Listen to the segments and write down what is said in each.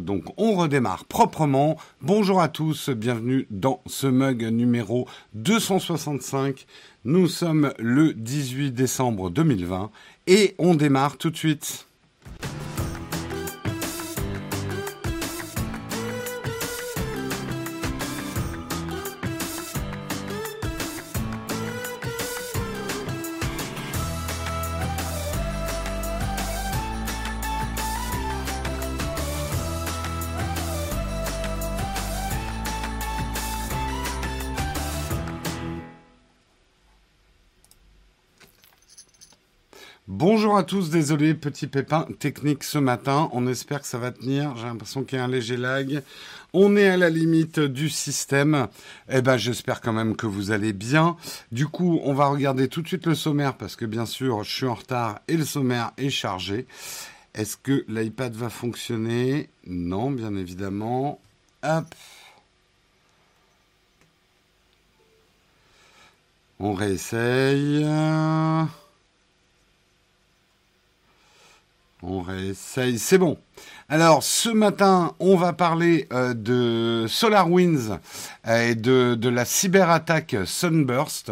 Donc on redémarre proprement. Bonjour à tous, bienvenue dans ce mug numéro 265. Nous sommes le 18 décembre 2020 et on démarre tout de suite. Bonjour à tous, désolé, petit pépin technique ce matin. On espère que ça va tenir. J'ai l'impression qu'il y a un léger lag. On est à la limite du système. Eh ben, j'espère quand même que vous allez bien. Du coup, on va regarder tout de suite le sommaire parce que bien sûr, je suis en retard et le sommaire est chargé. Est-ce que l'iPad va fonctionner? Non, bien évidemment. Hop. On réessaye. On réessaye, c'est bon. Alors, ce matin, on va parler euh, de SolarWinds euh, et de, la cyberattaque Sunburst.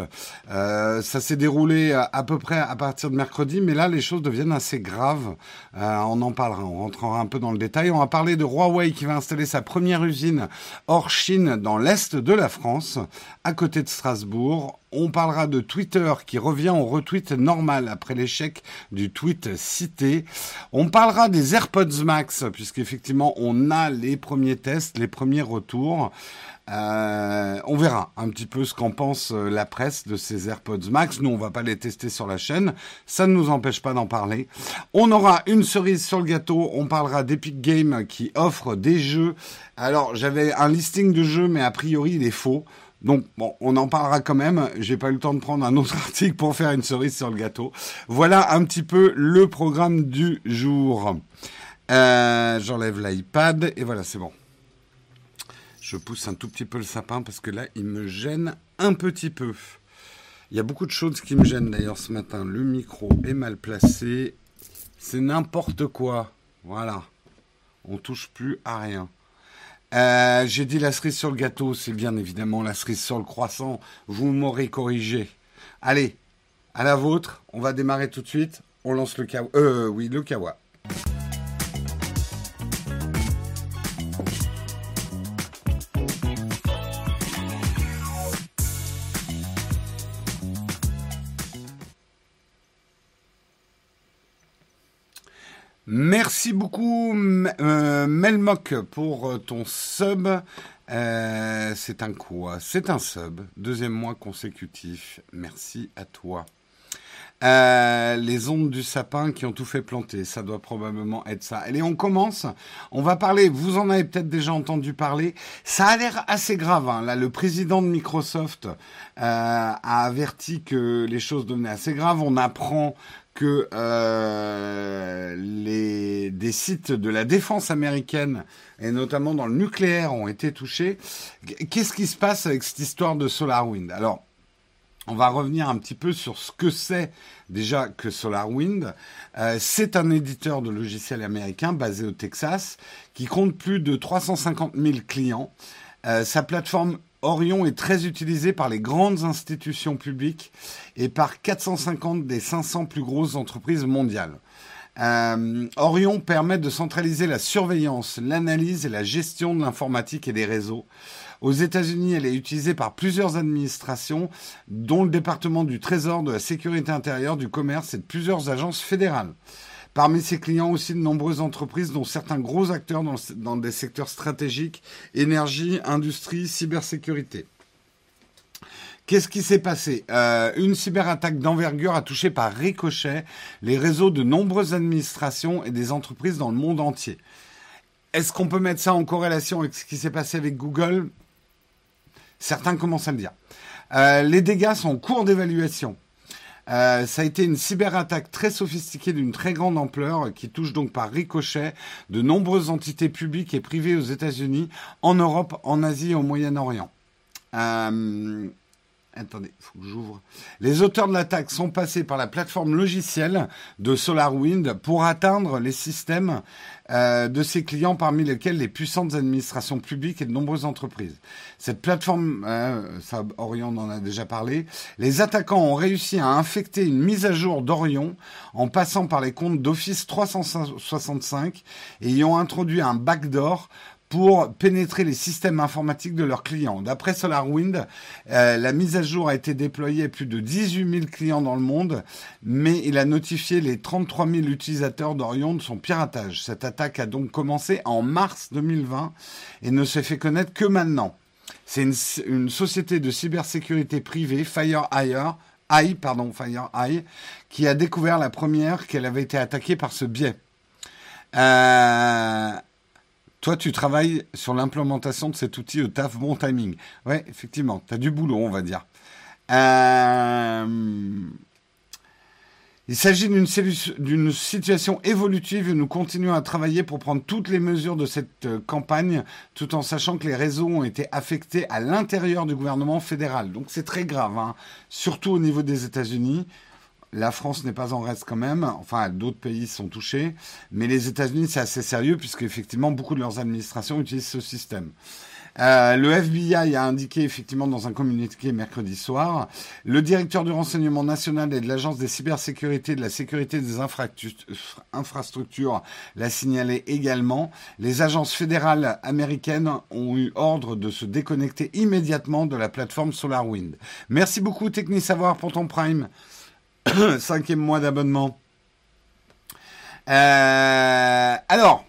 Euh, ça s'est déroulé à, peu près à partir de mercredi, mais là, les choses deviennent assez graves. on en parlera, on rentrera un peu dans le détail. On va parler de Huawei qui va installer sa première usine hors Chine dans l'est de la France, à côté de Strasbourg. On parlera de Twitter qui revient au retweet normal après l'échec du tweet cité. On parlera des AirPods Max, puisqu'effectivement on a les premiers tests, les premiers retours. Euh, on verra un petit peu ce qu'en pense euh, la presse de ces AirPods Max. Nous, on va pas les tester sur la chaîne. Ça ne nous empêche pas d'en parler. On aura une cerise sur le gâteau. On parlera d'Epic Games qui offre des jeux. Alors, j'avais un listing de jeux, mais a priori, il est faux. Donc, bon, on en parlera quand même. J'ai pas eu le temps de prendre un autre article pour faire une cerise sur le gâteau. Voilà un petit peu le programme du jour. Euh, J'enlève l'iPad et voilà, c'est bon. Je pousse un tout petit peu le sapin parce que là, il me gêne un petit peu. Il y a beaucoup de choses qui me gênent d'ailleurs ce matin. Le micro est mal placé. C'est n'importe quoi. Voilà. On touche plus à rien. Euh, J'ai dit la cerise sur le gâteau, c'est bien évidemment la cerise sur le croissant. Vous m'aurez corrigé. Allez, à la vôtre. On va démarrer tout de suite. On lance le kawa. Euh, oui, le kawa. Merci beaucoup euh, pour euh, ton sub. Euh, c'est un quoi? C'est un sub. Deuxième mois consécutif. Merci à toi. Euh, les ondes du sapin qui ont tout fait planter, ça doit probablement être ça. Allez, on commence. On va parler. Vous en avez peut-être déjà entendu parler. Ça a l'air assez grave. Hein. Là, le président de Microsoft a averti que les choses devenaient assez graves. On apprend que euh, les, des sites de la défense américaine, et notamment dans le nucléaire, ont été touchés. Qu'est-ce qui se passe avec cette histoire de SolarWind? Alors, on va revenir un petit peu sur ce que c'est déjà que SolarWind. Euh, c'est un éditeur de logiciels américain basé au Texas qui compte plus de 350 000 clients. Euh, sa plateforme Orion est très utilisé par les grandes institutions publiques et par 450 des 500 plus grosses entreprises mondiales. Euh, Orion permet de centraliser la surveillance, l'analyse et la gestion de l'informatique et des réseaux. Aux États-Unis, elle est utilisée par plusieurs administrations, dont le département du Trésor, de la Sécurité intérieure, du commerce et de plusieurs agences fédérales. Parmi ses clients aussi de nombreuses entreprises, dont certains gros acteurs dans, des secteurs stratégiques, énergie, industrie, cybersécurité. Qu'est-ce qui s'est passé? Euh, Une cyberattaque d'envergure a touché par ricochet les réseaux de nombreuses administrations et des entreprises dans le monde entier. Est-ce qu'on peut mettre ça en corrélation avec ce qui s'est passé avec Google? Certains commencent à le dire. Euh, les dégâts sont en cours d'évaluation. Euh, ça a été une cyberattaque très sophistiquée d'une très grande ampleur qui touche donc par ricochet de nombreuses entités publiques et privées aux États-Unis, en Europe, en Asie et au Moyen-Orient. Euh, Attendez, faut que j'ouvre. Les auteurs de l'attaque sont passés par la plateforme logicielle de SolarWind pour atteindre les systèmes euh, de ses clients, parmi lesquels les puissantes administrations publiques et de nombreuses entreprises. Cette plateforme, euh, ça, Orion en a déjà parlé, les attaquants ont réussi à infecter une mise à jour d'Orion en passant par les comptes d'Office 365 et y ont introduit un backdoor pour pénétrer les systèmes informatiques de leurs clients. D'après SolarWind, euh, la mise à jour a été déployée à plus de 18 000 clients dans le monde, mais il a notifié les 33 000 utilisateurs d'Orion de son piratage. Cette attaque a donc commencé en mars 2020 et ne s'est fait connaître que maintenant. C'est une, société de cybersécurité privée, FireEye, pardon, FireEye, qui a découvert la première qu'elle avait été attaquée par ce biais. Euh, toi, tu travailles sur l'implémentation de cet outil au taf bon timing. Ouais, effectivement, tu as du boulot, on va dire. Euh, il s'agit d'une situation évolutive et nous continuons à travailler pour prendre toutes les mesures de cette euh, campagne tout en sachant que les réseaux ont été affectés à l'intérieur du gouvernement fédéral. Donc c'est très grave, hein. surtout au niveau des États-Unis. La France n'est pas en reste quand même. Enfin, d'autres pays sont touchés. Mais les États-Unis, c'est assez sérieux puisque effectivement, beaucoup de leurs administrations utilisent ce système. Euh, le FBI a indiqué effectivement dans un communiqué mercredi soir, le directeur du renseignement national et de l'agence des cybersécurités de la sécurité des infrastructures l'a signalé également. Les agences fédérales américaines ont eu ordre de se déconnecter immédiatement de la plateforme SolarWind. Merci beaucoup Technisavoir pour ton prime. Cinquième mois d'abonnement. Euh, alors,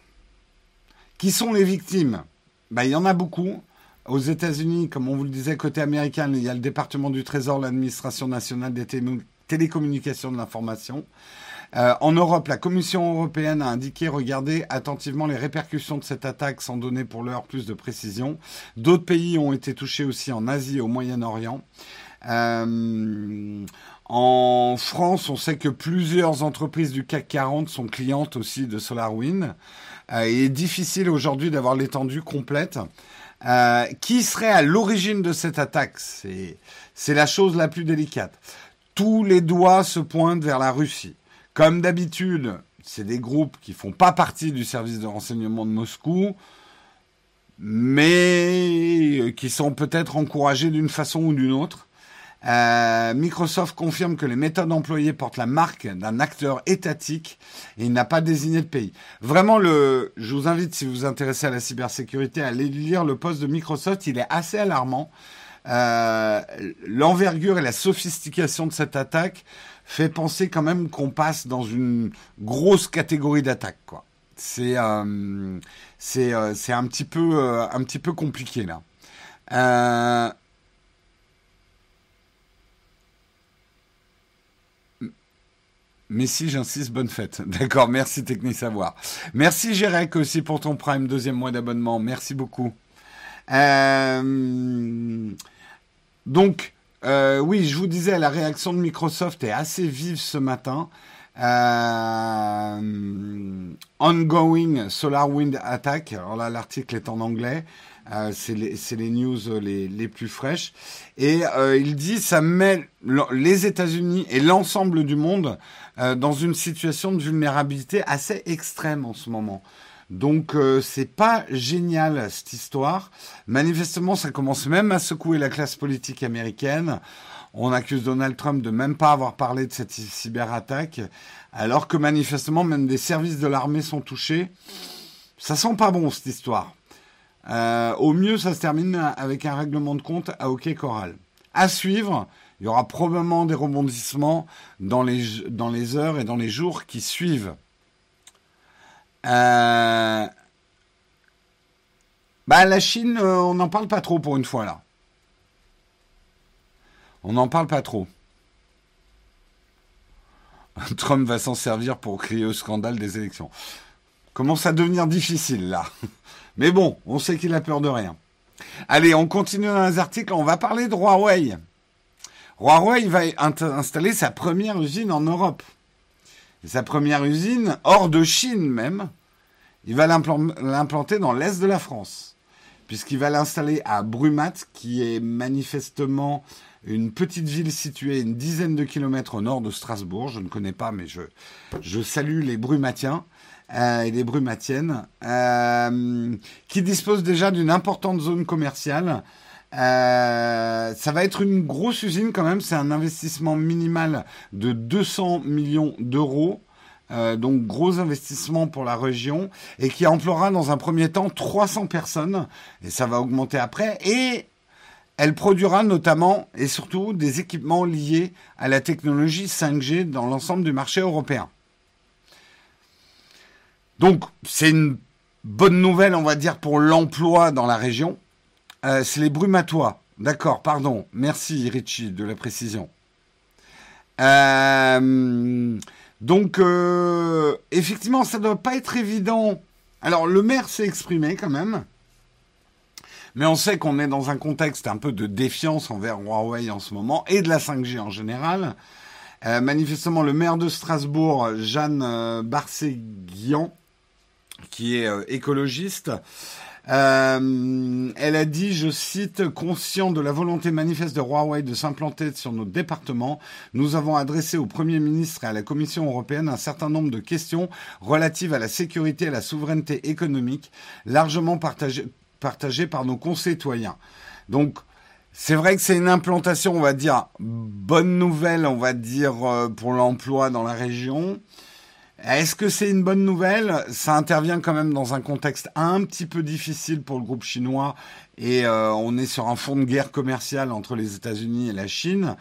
qui sont les victimes? Ben, Il y en a beaucoup. Aux États-Unis, comme on vous le disait, côté américain, il y a le département du Trésor, l'administration nationale des télécommunications de l'information. Euh, en Europe, la Commission européenne a indiqué regarder attentivement les répercussions de cette attaque sans donner pour l'heure plus de précision. D'autres pays ont été touchés aussi en Asie et au Moyen-Orient. Euh, en France, on sait que plusieurs entreprises du CAC 40 sont clientes aussi de SolarWind. Euh, il est difficile aujourd'hui d'avoir l'étendue complète. Euh, qui serait à l'origine de cette attaque? C'est la chose la plus délicate. Tous les doigts se pointent vers la Russie. Comme d'habitude, c'est des groupes qui font pas partie du service de renseignement de Moscou, mais qui sont peut-être encouragés d'une façon ou d'une autre. Euh, Microsoft confirme que les méthodes employées portent la marque d'un acteur étatique et il n'a pas désigné de pays. Vraiment, le, je vous invite, si vous vous intéressez à la cybersécurité, à aller lire le poste de Microsoft. Il est assez alarmant. Euh, L'envergure et la sophistication de cette attaque fait penser quand même qu'on passe dans une grosse catégorie d'attaque. Quoi. C'est euh, c'est euh, c'est un petit peu euh, un petit peu compliqué là. Euh, Mais si, j'insiste, bonne fête. D'accord, merci Technique Savoir. Merci Gérec aussi pour ton Prime, deuxième mois d'abonnement. Merci beaucoup. Euh, donc, euh, oui, je vous disais, la réaction de Microsoft est assez vive ce matin. Euh, ongoing SolarWind attack. Alors là, l'article est en anglais. Euh, c'est les, news les, les, plus fraîches. Et euh, il dit ça met les États-Unis et l'ensemble du monde euh, dans une situation de vulnérabilité assez extrême en ce moment. Donc c'est pas génial cette histoire. Manifestement, ça commence même à secouer la classe politique américaine. On accuse Donald Trump de même pas avoir parlé de cette cyberattaque, alors que manifestement même des services de l'armée sont touchés. Ça sent pas bon cette histoire. Euh, au mieux, ça se termine avec un règlement de compte à OK Coral. À suivre, il y aura probablement des rebondissements dans les, heures et dans les jours qui suivent. Euh, bah, la Chine, euh, on n'en parle pas trop pour une fois là. On n'en parle pas trop. Trump va s'en servir pour créer au scandale des élections. Commence à devenir difficile là. Mais bon, on sait qu'il a peur de rien. Allez, on continue dans les articles. On va parler de Huawei. Huawei va installer sa première usine en Europe. sa première usine, hors de Chine même, il va l'implanter dans l'est de la France. puisqu'il va l'installer à Brumat, qui est manifestement une petite ville située une dizaine de kilomètres au nord de Strasbourg. Je ne connais pas, mais je, je salue les Brumatiens euh, et les Brumatiennes, euh, qui disposent déjà d'une importante zone commerciale. Euh, ça va être une grosse usine quand même. C'est un investissement minimal de 200 millions d'euros. Donc gros investissement pour la région et qui emploiera dans un premier temps 300 personnes et ça va augmenter après et elle produira notamment et surtout des équipements liés à la technologie 5G dans l'ensemble du marché européen. Donc c'est une bonne nouvelle on va dire pour l'emploi dans la région. Euh, c'est les brumatois. D'accord, pardon. Merci Richie de la précision. Euh, donc, euh, effectivement, ça ne doit pas être évident. Alors, le maire s'est exprimé quand même. Mais on sait qu'on est dans un contexte un peu de défiance envers Huawei en ce moment et de la 5G en général. Manifestement, le maire de Strasbourg, Jeanne Barséguian, qui est écologiste, euh, elle a dit, je cite, conscient de la volonté manifeste de Huawei de s'implanter sur nos départements, nous avons adressé au Premier ministre et à la Commission européenne un certain nombre de questions relatives à la sécurité et à la souveraineté économique, largement partagées, partagées par nos concitoyens. Donc, c'est vrai que c'est une implantation, on va dire, bonne nouvelle, on va dire, euh, pour l'emploi dans la région. Est-ce que c'est une bonne nouvelle? Ça intervient quand même dans un contexte un petit peu difficile pour le groupe chinois et euh, on est sur un fond de guerre commerciale entre les États-Unis et la Chine,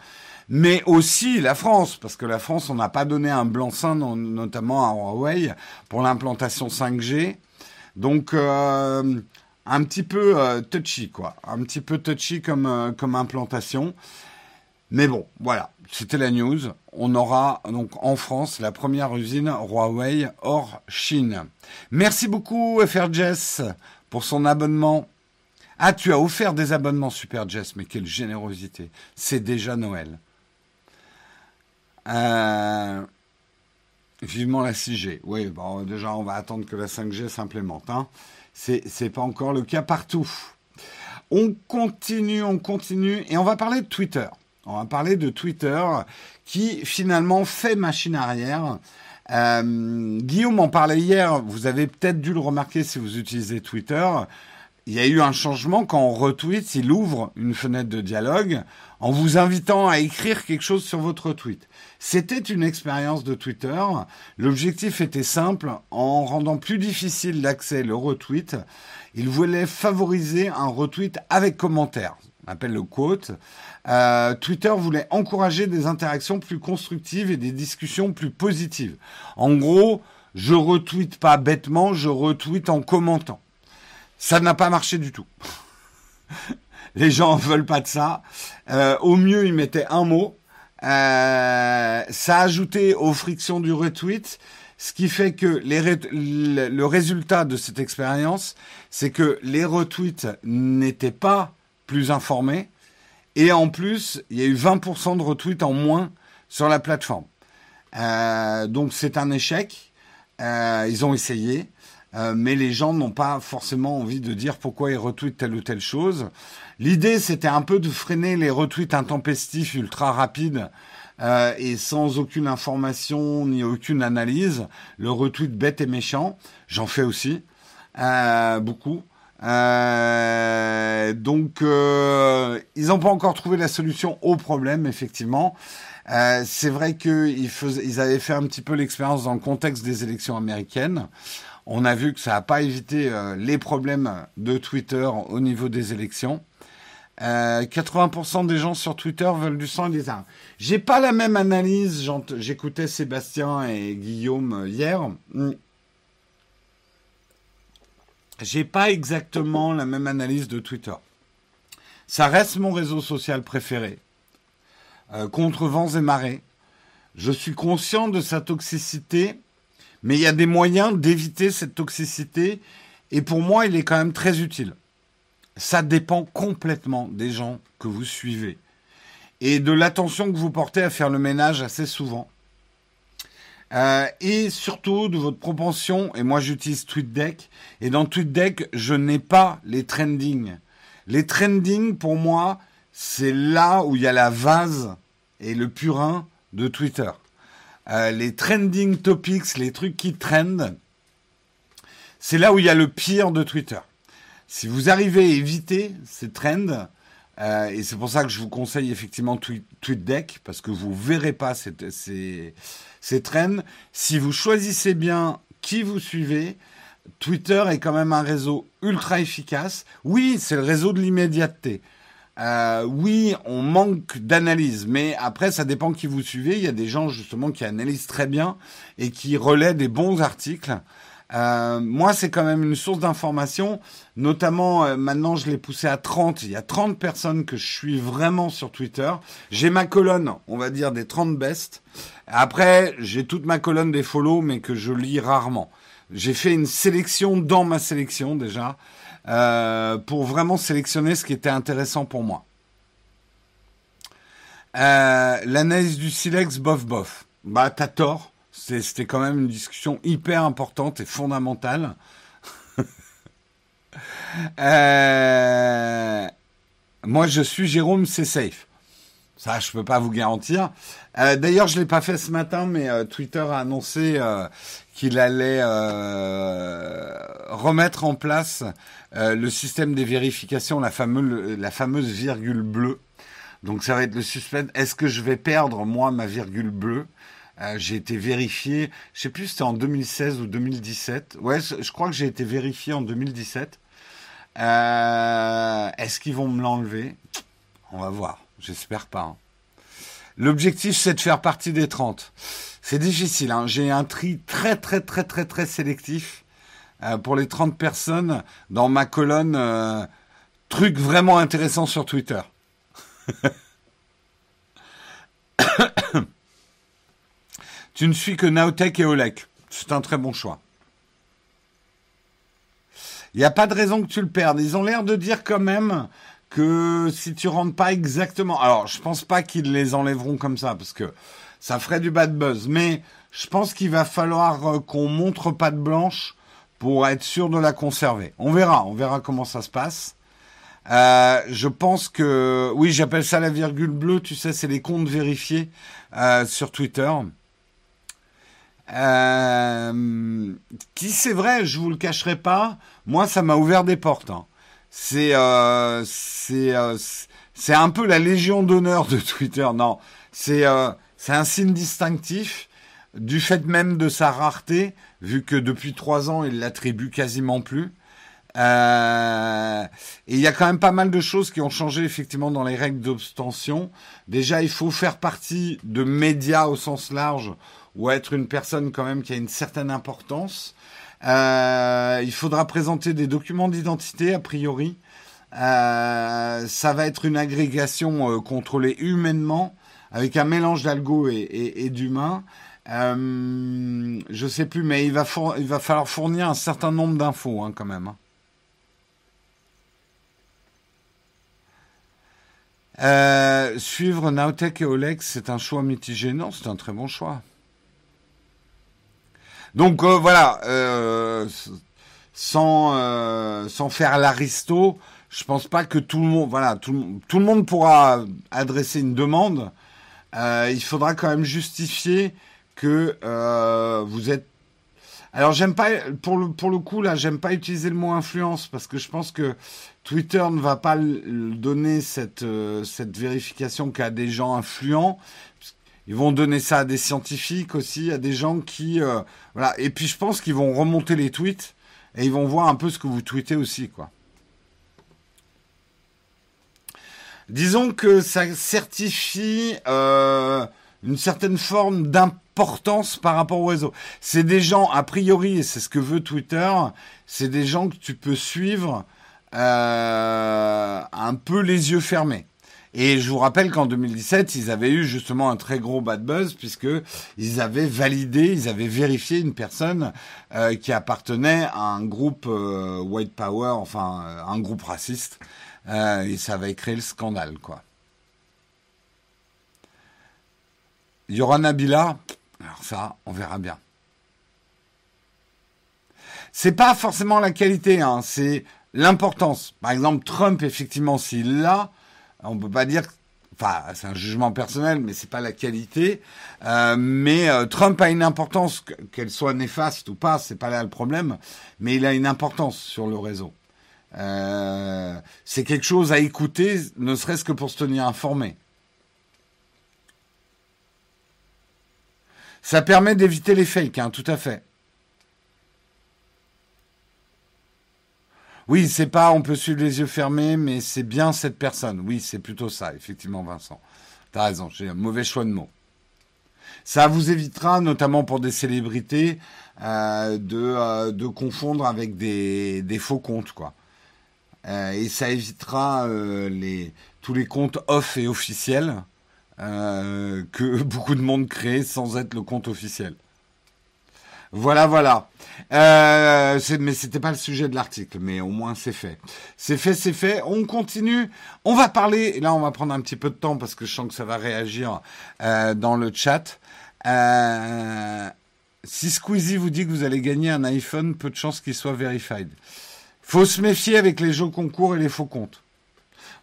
mais aussi la France, parce que la France, on n'a pas donné un blanc-seing, notamment à Huawei, pour l'implantation 5G. Donc, euh, un petit peu euh, touchy, quoi. Un petit peu touchy comme, comme implantation. Mais bon, voilà, c'était la news. On aura donc en France la première usine Huawei hors Chine. Merci beaucoup FRJess pour son abonnement. Ah, tu as offert des abonnements Super Jess, mais quelle générosité. C'est déjà Noël. Euh, vivement la 6G. Oui, bon, déjà, on va attendre que la 5G s'implémente. Hein. C'est pas encore le cas partout. On continue, on continue, et on va parler de Twitter. On va parler de Twitter qui finalement fait machine arrière. Euh, Guillaume en parlait hier, vous avez peut-être dû le remarquer si vous utilisez Twitter. Il y a eu un changement quand on retweet, il ouvre une fenêtre de dialogue en vous invitant à écrire quelque chose sur votre tweet. C'était une expérience de Twitter. L'objectif était simple, en rendant plus difficile l'accès le retweet, il voulait favoriser un retweet avec commentaire. On appelle le quote. Euh, Twitter voulait encourager des interactions plus constructives et des discussions plus positives. En gros, je retweete pas bêtement, je retweete en commentant. Ça n'a pas marché du tout. Les gens veulent pas de ça. Euh, au mieux, ils mettaient un mot. Euh, ça a ajouté aux frictions du retweet, ce qui fait que le résultat de cette expérience, c'est que les retweets n'étaient pas plus informés, et en plus, il y a eu 20% de retweets en moins sur la plateforme. Euh, donc c'est un échec. Euh, ils ont essayé, euh, mais les gens n'ont pas forcément envie de dire pourquoi ils retweetent telle ou telle chose. L'idée, c'était un peu de freiner les retweets intempestifs, ultra rapides, et sans aucune information ni aucune analyse. Le retweet bête et méchant, j'en fais aussi, beaucoup. Euh, donc, euh, ils n'ont pas encore trouvé la solution au problème, effectivement. Euh, c'est vrai qu'ils ils avaient fait un petit peu l'expérience dans le contexte des élections américaines. On a vu que ça n'a pas évité euh, les problèmes de Twitter au niveau des élections. 80% des gens sur Twitter veulent du sang et des armes. J'ai pas la même analyse. J'écoutais Sébastien et Guillaume hier. J'ai pas exactement la même analyse de Twitter. Ça reste mon réseau social préféré. Euh, contre vents et marées. Je suis conscient de sa toxicité, mais il y a des moyens d'éviter cette toxicité, et pour moi, il est quand même très utile. Ça dépend complètement des gens que vous suivez et de l'attention que vous portez à faire le ménage assez souvent. Euh, et surtout de votre propension, et moi j'utilise TweetDeck, et dans TweetDeck, je n'ai pas les trending. Les trending, pour moi, c'est là où il y a la vase et le purin de Twitter. Euh, les trending topics, les trucs qui trendent, c'est là où il y a le pire de Twitter. Si vous arrivez à éviter ces trends, euh, et c'est pour ça que je vous conseille effectivement TweetDeck, parce que vous verrez pas ces, ces, ces trends. Si vous choisissez bien qui vous suivez, Twitter est quand même un réseau ultra efficace. Oui, c'est le réseau de l'immédiateté. Euh, oui, on manque d'analyse, mais après, ça dépend qui vous suivez. Il y a des gens justement qui analysent très bien et qui relaient des bons articles. Euh, moi, c'est quand même une source d'information. Notamment, euh, maintenant, je l'ai poussé à 30. Il y a 30 personnes que je suis vraiment sur Twitter. J'ai ma colonne, on va dire, des 30 best. Après, j'ai toute ma colonne des follow, mais que je lis rarement. J'ai fait une sélection dans ma sélection déjà, euh, pour vraiment sélectionner ce qui était intéressant pour moi. L'analyse du silex, bof bof. Bah, t'as tort. C'était quand même une discussion hyper importante et fondamentale. Euh, moi, je suis Jérôme, c'est safe. Ça, je peux pas vous garantir. Euh, d'ailleurs, je l'ai pas fait ce matin, mais euh, Twitter a annoncé qu'il allait remettre en place le système des vérifications, la fameuse, virgule bleue. Donc, ça va être le suspense. Est-ce que je vais perdre moi ma virgule bleue? Euh, j'ai été vérifié, je sais plus c'était en 2016 ou 2017. Ouais, je crois que j'ai été vérifié en 2017. Euh, Est-ce qu'ils vont me l'enlever? On va voir. J'espère pas. Hein. L'objectif, c'est de faire partie des 30. C'est difficile. Hein. J'ai un tri très, très, très, très, très sélectif euh, pour les 30 personnes dans ma colonne euh, truc vraiment intéressant sur Twitter. Tu ne suis que Naotech et Olek. C'est un très bon choix. Il n'y a pas de raison que tu le perdes. Ils ont l'air de dire quand même que si tu rentres pas exactement. Alors, je pense pas qu'ils les enlèveront comme ça parce que ça ferait du bad buzz. Mais je pense qu'il va falloir euh, qu'on montre patte blanche pour être sûr de la conserver. On verra, on verra comment ça se passe. Euh, je pense que oui, j'appelle ça la virgule bleue. Tu sais, c'est les comptes vérifiés euh, sur Twitter. Euh, c'est vrai, je vous le cacherai pas. Moi, ça m'a ouvert des portes. Hein. C'est euh, c'est euh, c'est un peu la légion d'honneur de Twitter. Non, c'est euh, c'est un signe distinctif du fait même de sa rareté, vu que depuis trois ans, il l'attribue quasiment plus. Euh, et il y a quand même pas mal de choses qui ont changé effectivement dans les règles d'obstention. Déjà, il faut faire partie de médias au sens large ou être une personne quand même qui a une certaine importance. Euh, il faudra présenter des documents d'identité a priori. Euh, ça va être une agrégation euh, contrôlée humainement avec un mélange d'algo et, et, et d'humains. Euh, je sais plus, mais il va, falloir fournir un certain nombre d'infos hein, quand même. Hein. Suivre Naotech et Olex, c'est un choix mitigé. Non, c'est un très bon choix. Donc euh, voilà, euh, sans euh, sans faire l'aristo, je pense pas que tout le monde, voilà, tout, le monde pourra adresser une demande. Il faudra quand même justifier que vous êtes. Alors j'aime pas pour le pour le coup là, j'aime pas utiliser le mot influence parce que je pense que Twitter ne va pas donner cette vérification qu'à des gens influents ils vont donner ça à des scientifiques aussi, à des gens qui euh, voilà. Et puis je pense qu'ils vont remonter les tweets et ils vont voir un peu ce que vous tweetez aussi. Disons que ça certifie euh, une certaine forme d'importance par rapport au réseau. C'est des gens, a priori, et c'est ce que veut Twitter, c'est des gens que tu peux suivre euh, un peu les yeux fermés. Et je vous rappelle qu'en 2017, ils avaient eu justement un très gros bad buzz puisque ils avaient validé, ils avaient vérifié une personne euh, qui appartenait à un groupe euh, white power, enfin euh, un groupe raciste, euh, et ça avait créé le scandale, quoi. Yoran Nabila, Alors ça, on verra bien. C'est pas forcément la qualité, hein, c'est l'importance. Par exemple, Trump, effectivement, s'il l'a, on peut pas dire enfin c'est un jugement personnel, mais c'est pas la qualité. Euh, mais euh, Trump a une importance, qu'elle soit néfaste ou pas, c'est pas là le problème. Mais il a une importance sur le réseau. Euh, c'est quelque chose à écouter, ne serait-ce que pour se tenir informé. Ça permet d'éviter les fakes, hein, tout à fait. Oui, c'est pas on peut suivre les yeux fermés, mais c'est bien cette personne. Oui, c'est plutôt ça, effectivement, Vincent. T'as raison, j'ai un mauvais choix de mots. Ça vous évitera, notamment pour des célébrités, euh, de, euh, de confondre avec des, des faux comptes, quoi. Euh, et ça évitera les, tous les comptes off et officiels que beaucoup de monde crée sans être le compte officiel. Voilà, voilà. Euh, mais c'était pas le sujet de l'article, mais au moins c'est fait. C'est fait, c'est fait. On continue. On va parler. Là, on va prendre un petit peu de temps parce que je sens que ça va réagir euh, dans le chat. Euh, si Squeezie vous dit que vous allez gagner un iPhone, peu de chances qu'il soit verified. Faut se méfier avec les jeux concours et les faux comptes.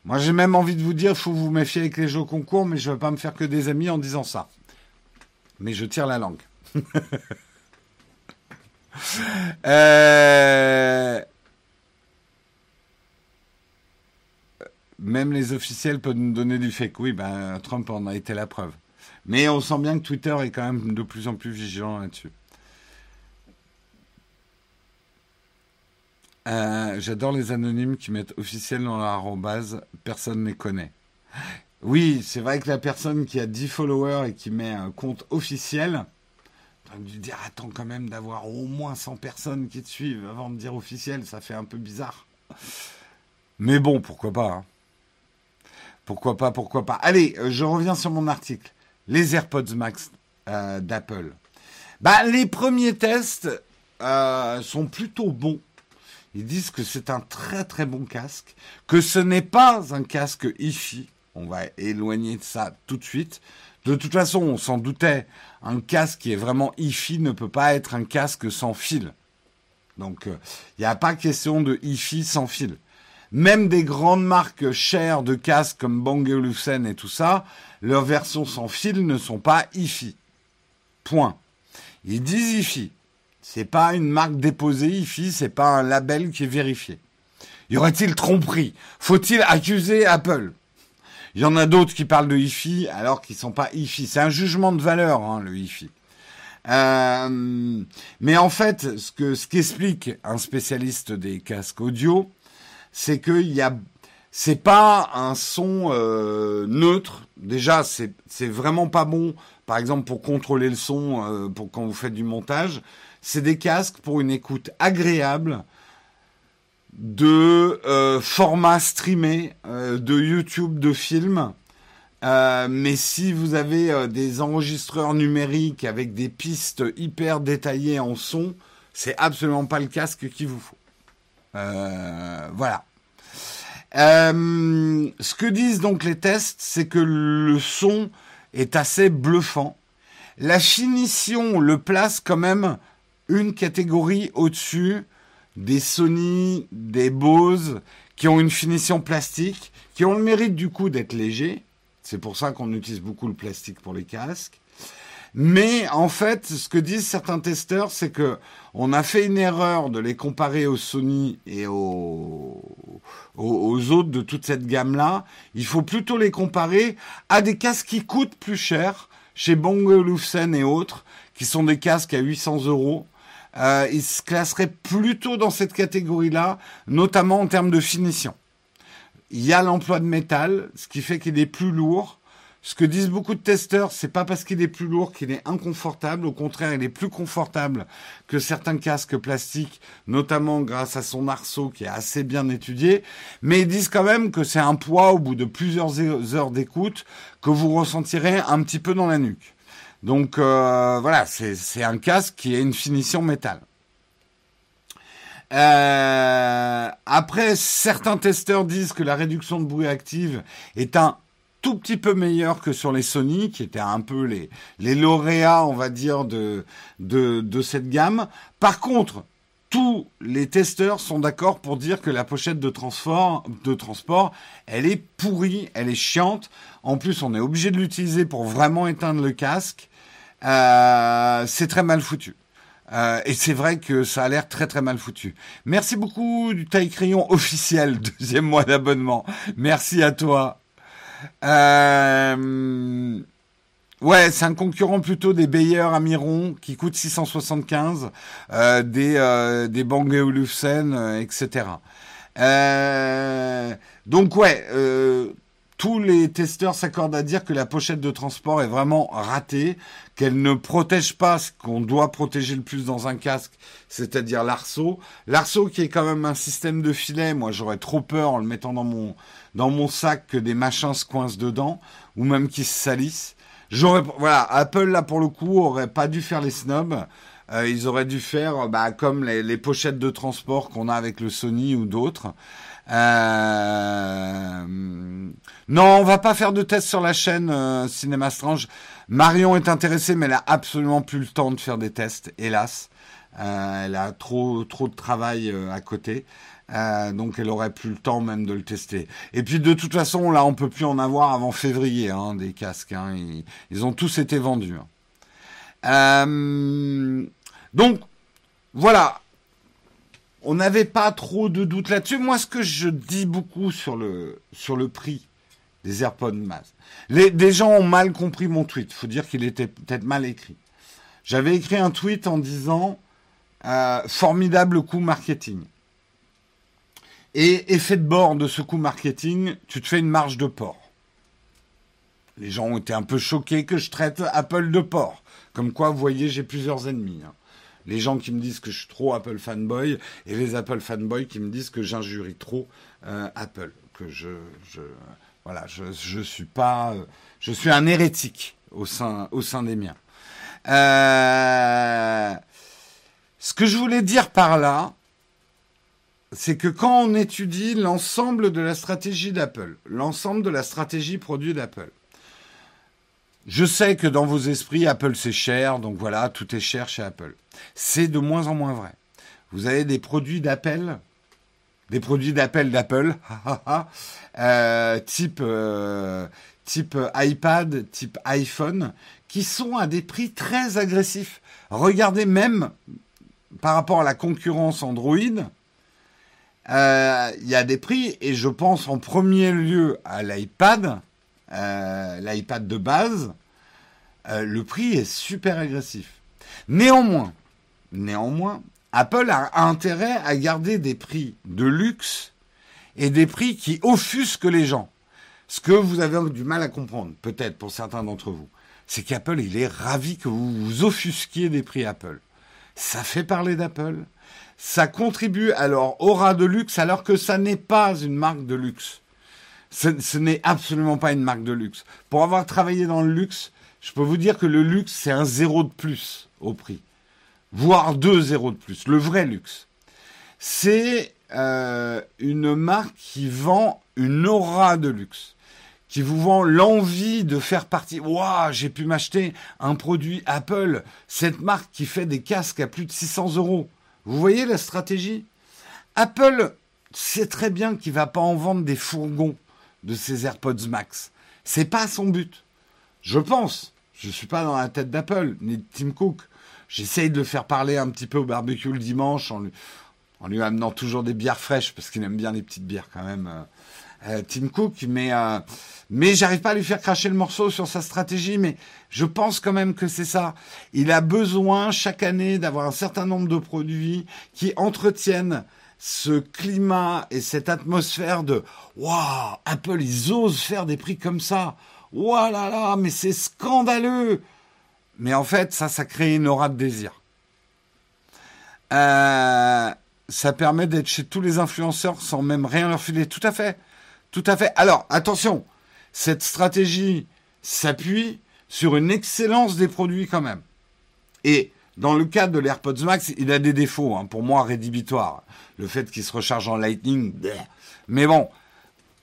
Moi, j'ai même envie de vous dire, faut vous méfier avec les jeux concours, mais je ne veux pas me faire que des amis en disant ça. Mais je tire la langue. Euh, même les officiels peuvent nous donner du fake. Oui, ben, Trump en a été la preuve. Mais on sent bien que Twitter est quand même de plus en plus vigilant là-dessus. Euh, j'adore les anonymes qui mettent officiel dans leur arrobase, personne ne les connaît. Oui, c'est vrai que la personne qui a 10 followers et qui met un compte officiel, dû dire attends quand même d'avoir au moins 100 personnes qui te suivent avant de dire officiel, ça fait un peu bizarre. Mais bon, pourquoi pas. Hein. Pourquoi pas, pourquoi pas. Allez, euh, je reviens sur mon article. Les AirPods Max euh, d'Apple. Bah, les premiers tests euh, sont plutôt bons. Ils disent que c'est un très très bon casque, que ce n'est pas un casque hi On va éloigner de ça tout de suite. De toute façon, on s'en doutait, un casque qui est vraiment hi-fi ne peut pas être un casque sans fil. Donc, il euh, n'y a pas question de hi-fi sans fil. Même des grandes marques chères de casques comme Bang Olufsen et tout ça, leurs versions sans fil ne sont pas hi-fi. Point. Ils disent hi-fi. C'est pas une marque déposée hi-fi, c'est pas un label qui est vérifié. Y aurait-il tromperie? Faut-il accuser Apple? Il y en a d'autres qui parlent de hi-fi alors qu'ils sont pas hi-fi. C'est un jugement de valeur, hein, le hi-fi. Euh, mais en fait, ce que ce qu'explique un spécialiste des casques audio, c'est qu'il y a pas un son euh, neutre. Déjà, c'est c'est vraiment pas bon. Par exemple, pour contrôler le son, euh, pour quand vous faites du montage, c'est des casques pour une écoute agréable de euh, formats streamés euh, de YouTube de films. Euh, mais si vous avez des enregistreurs numériques avec des pistes hyper détaillées en son, c'est absolument pas le casque qu'il vous faut. voilà. ce que disent donc les tests, c'est que le son est assez bluffant. La finition le place quand même une catégorie au-dessus des Sony, des Bose, qui ont une finition plastique, qui ont le mérite du coup d'être légers. C'est pour ça qu'on utilise beaucoup le plastique pour les casques. Mais en fait, ce que disent certains testeurs, c'est que on a fait une erreur de les comparer aux Sony et aux, aux, autres de toute cette gamme-là. Il faut plutôt les comparer à des casques qui coûtent plus cher, chez Bang Olufsen et autres, qui sont des casques à 800 euros euh, il se classerait plutôt dans cette catégorie-là, notamment en termes de finition. Il y a l'emploi de métal, ce qui fait qu'il est plus lourd. Ce que disent beaucoup de testeurs, c'est pas parce qu'il est plus lourd qu'il est inconfortable. Au contraire, il est plus confortable que certains casques plastiques, notamment grâce à son arceau qui est assez bien étudié. Mais ils disent quand même que c'est un poids au bout de plusieurs heures d'écoute que vous ressentirez un petit peu dans la nuque. Donc euh, voilà, c'est un casque qui a une finition métal. Euh, après, certains testeurs disent que la réduction de bruit active est un tout petit peu meilleur que sur les Sony, qui étaient un peu les, les lauréats, on va dire, de, de, de cette gamme. Par contre, tous les testeurs sont d'accord pour dire que la pochette de transport, de transport, elle est pourrie, elle est chiante. En plus, on est obligé de l'utiliser pour vraiment éteindre le casque. Euh, c'est très mal foutu. Euh, et c'est vrai que ça a l'air très très mal foutu. Merci beaucoup du taille crayon officiel, deuxième mois d'abonnement. Merci à toi. Euh, ouais, c'est un concurrent plutôt des Bayer Amiron qui coûte 675, euh, des euh, des Bang Olufsen, euh, etc. Euh, donc ouais, tous les testeurs s'accordent à dire que la pochette de transport est vraiment ratée, qu'elle ne protège pas ce qu'on doit protéger le plus dans un casque, c'est-à-dire l'arceau. L'arceau qui est quand même un système de filet, moi j'aurais trop peur en le mettant dans mon dans mon sac que des machins se coincent dedans ou même qu'ils se salissent. J'aurais voilà, Apple là pour le coup aurait pas dû faire les snobs. Euh, ils auraient dû faire bah, comme les, les pochettes de transport qu'on a avec le Sony ou d'autres. Euh... Non, on va pas faire de test sur la chaîne euh, Cinéma Strange. Marion est intéressée, mais elle a absolument plus le temps de faire des tests, hélas. Euh, elle a trop trop de travail à côté. Donc elle aurait plus le temps même de le tester. Et puis de toute façon, là, on peut plus en avoir avant février hein, des casques. Hein. Ils, ont tous été vendus. Hein. Donc voilà, on n'avait pas trop de doutes là-dessus. Moi, ce que je dis beaucoup sur le, prix des AirPods Max, les, des gens ont mal compris mon tweet. Il faut dire qu'il était peut-être mal écrit. J'avais écrit un tweet en disant euh, formidable coup marketing. Et effet de bord de ce coup marketing, tu te fais une marge de porc. Les gens ont été un peu choqués que je traite Apple de porc. Comme quoi, vous voyez, j'ai plusieurs ennemis. Hein les gens qui me disent que je suis trop Apple fanboy et les Apple fanboys qui me disent que j'injurie trop euh, Apple, que je, voilà, je, je suis pas, euh, je suis un hérétique au sein au sein des miens. Euh, ce que je voulais dire par là, c'est que quand on étudie l'ensemble de la stratégie d'Apple, l'ensemble de la stratégie produit d'Apple, je sais que dans vos esprits, Apple c'est cher, donc voilà, tout est cher chez Apple. C'est de moins en moins vrai. Vous avez des produits d'appel, des produits d'appel d'Apple, euh, type euh, type iPad, type iPhone, qui sont à des prix très agressifs. Regardez même par rapport à la concurrence Android, euh, il y a des prix, et je pense en premier lieu à l'iPad, l'iPad de base, euh, le prix est super agressif. Néanmoins, néanmoins, Apple a intérêt à garder des prix de luxe et des prix qui offusquent les gens. Ce que vous avez du mal à comprendre, peut-être pour certains d'entre vous, c'est qu'Apple, il est ravi que vous vous offusquiez des prix Apple. Ça fait parler d'Apple. Ça contribue alors au ras de luxe alors que ça n'est pas une marque de luxe. Ce n'est absolument pas une marque de luxe. Pour avoir travaillé dans le luxe, je peux vous dire que le luxe, c'est un zéro de plus au prix, voire deux zéros de plus, le vrai luxe. C'est euh, une marque qui vend une aura de luxe, qui vous vend l'envie de faire partie. Waouh, j'ai pu m'acheter un produit Apple, cette marque qui fait des casques à plus de 600 euros. Vous voyez la stratégie? Apple sait très bien qu'il va pas en vendre des fourgons de ses AirPods Max. C'est pas son but. Je pense. Je ne suis pas dans la tête d'Apple, ni de Tim Cook. J'essaye de le faire parler un petit peu au barbecue le dimanche en lui, en lui amenant toujours des bières fraîches, parce qu'il aime bien les petites bières quand même, euh, euh, Tim Cook. Mais, euh, mais j'arrive pas à lui faire cracher le morceau sur sa stratégie, mais je pense quand même que c'est ça. Il a besoin chaque année d'avoir un certain nombre de produits qui entretiennent ce climat et cette atmosphère de waouh, Apple, ils osent faire des prix comme ça. Oh là là, mais c'est scandaleux. Mais en fait, ça, ça crée une aura de désir. Euh, ça permet d'être chez tous les influenceurs sans même rien leur filer. Tout à fait. Tout à fait. Alors, attention, cette stratégie s'appuie sur une excellence des produits quand même. Et dans le cas de l'AirPods Max, il a des défauts, hein, pour moi rédhibitoires. Le fait qu'il se recharge en Lightning, mais bon,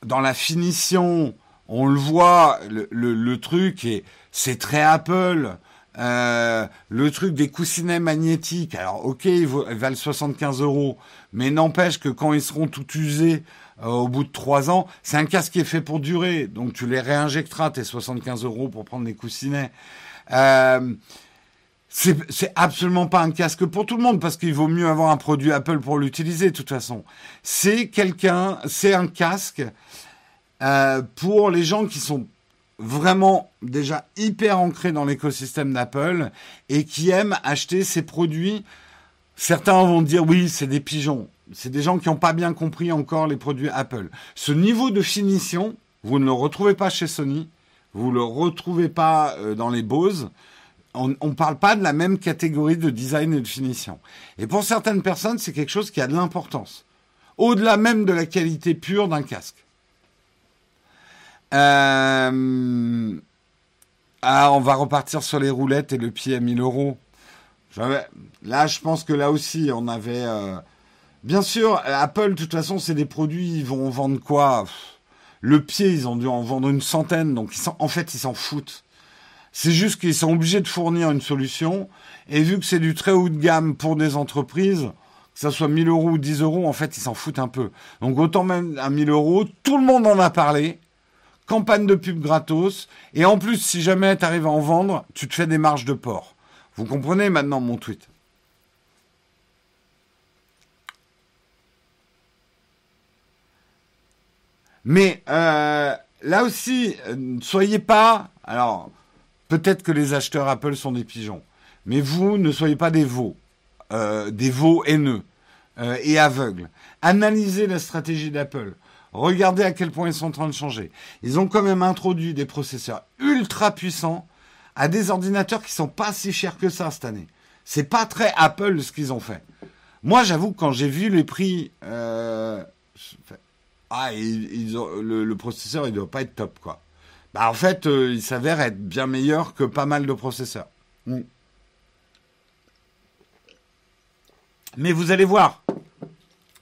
dans la finition, on le voit, le, truc, et c'est très Apple. Euh, le truc des coussinets magnétiques, alors ok, ils, valent 75 euros, mais n'empêche que quand ils seront tout usés euh, au bout de trois ans, c'est un casque qui est fait pour durer, donc tu les réinjecteras tes 75 euros pour prendre les coussinets. Euh, c'est absolument pas un casque pour tout le monde parce qu'il vaut mieux avoir un produit Apple pour l'utiliser de toute façon. C'est quelqu'un, c'est un casque euh, pour les gens qui sont vraiment déjà hyper ancrés dans l'écosystème d'Apple et qui aiment acheter ces produits. Certains vont dire oui, c'est des pigeons. C'est des gens qui n'ont pas bien compris encore les produits Apple. Ce niveau de finition, vous ne le retrouvez pas chez Sony, vous ne le retrouvez pas euh, dans les Bose. On ne parle pas de la même catégorie de design et de finition. Et pour certaines personnes, c'est quelque chose qui a de l'importance. Au-delà même de la qualité pure d'un casque. Euh... Ah, on va repartir sur les roulettes et le pied à 1000 euros. Là, je pense que là aussi, on avait. Euh, bien sûr, Apple, de toute façon, c'est des produits, ils vont vendre quoi? Le pied, ils ont dû en vendre une centaine, donc ils en fait, ils s'en foutent. C'est juste qu'ils sont obligés de fournir une solution, et vu que c'est du très haut de gamme pour des entreprises, que ça soit 1000 euros ou 10 euros, en fait, ils s'en foutent un peu. Donc autant même à 1000 euros, tout le monde en a parlé, campagne de pub gratos, et en plus, si jamais tu arrives à en vendre, tu te fais des marges de port. Vous comprenez maintenant mon tweet Mais euh, là aussi, ne soyez pas. Alors, peut-être que les acheteurs Apple sont des pigeons, mais vous ne soyez pas des veaux, euh, des veaux haineux euh, et aveugles. Analysez la stratégie d'Apple. Regardez à quel point ils sont en train de changer. Ils ont quand même introduit des processeurs ultra puissants à des ordinateurs qui sont pas si chers que ça cette année. C'est pas très Apple ce qu'ils ont fait. Moi, j'avoue quand j'ai vu les prix, euh, ah, le, processeur, il doit pas être top, quoi. Bah, en fait, euh, il s'avère être bien meilleur que pas mal de processeurs. Mm. Mais vous allez voir,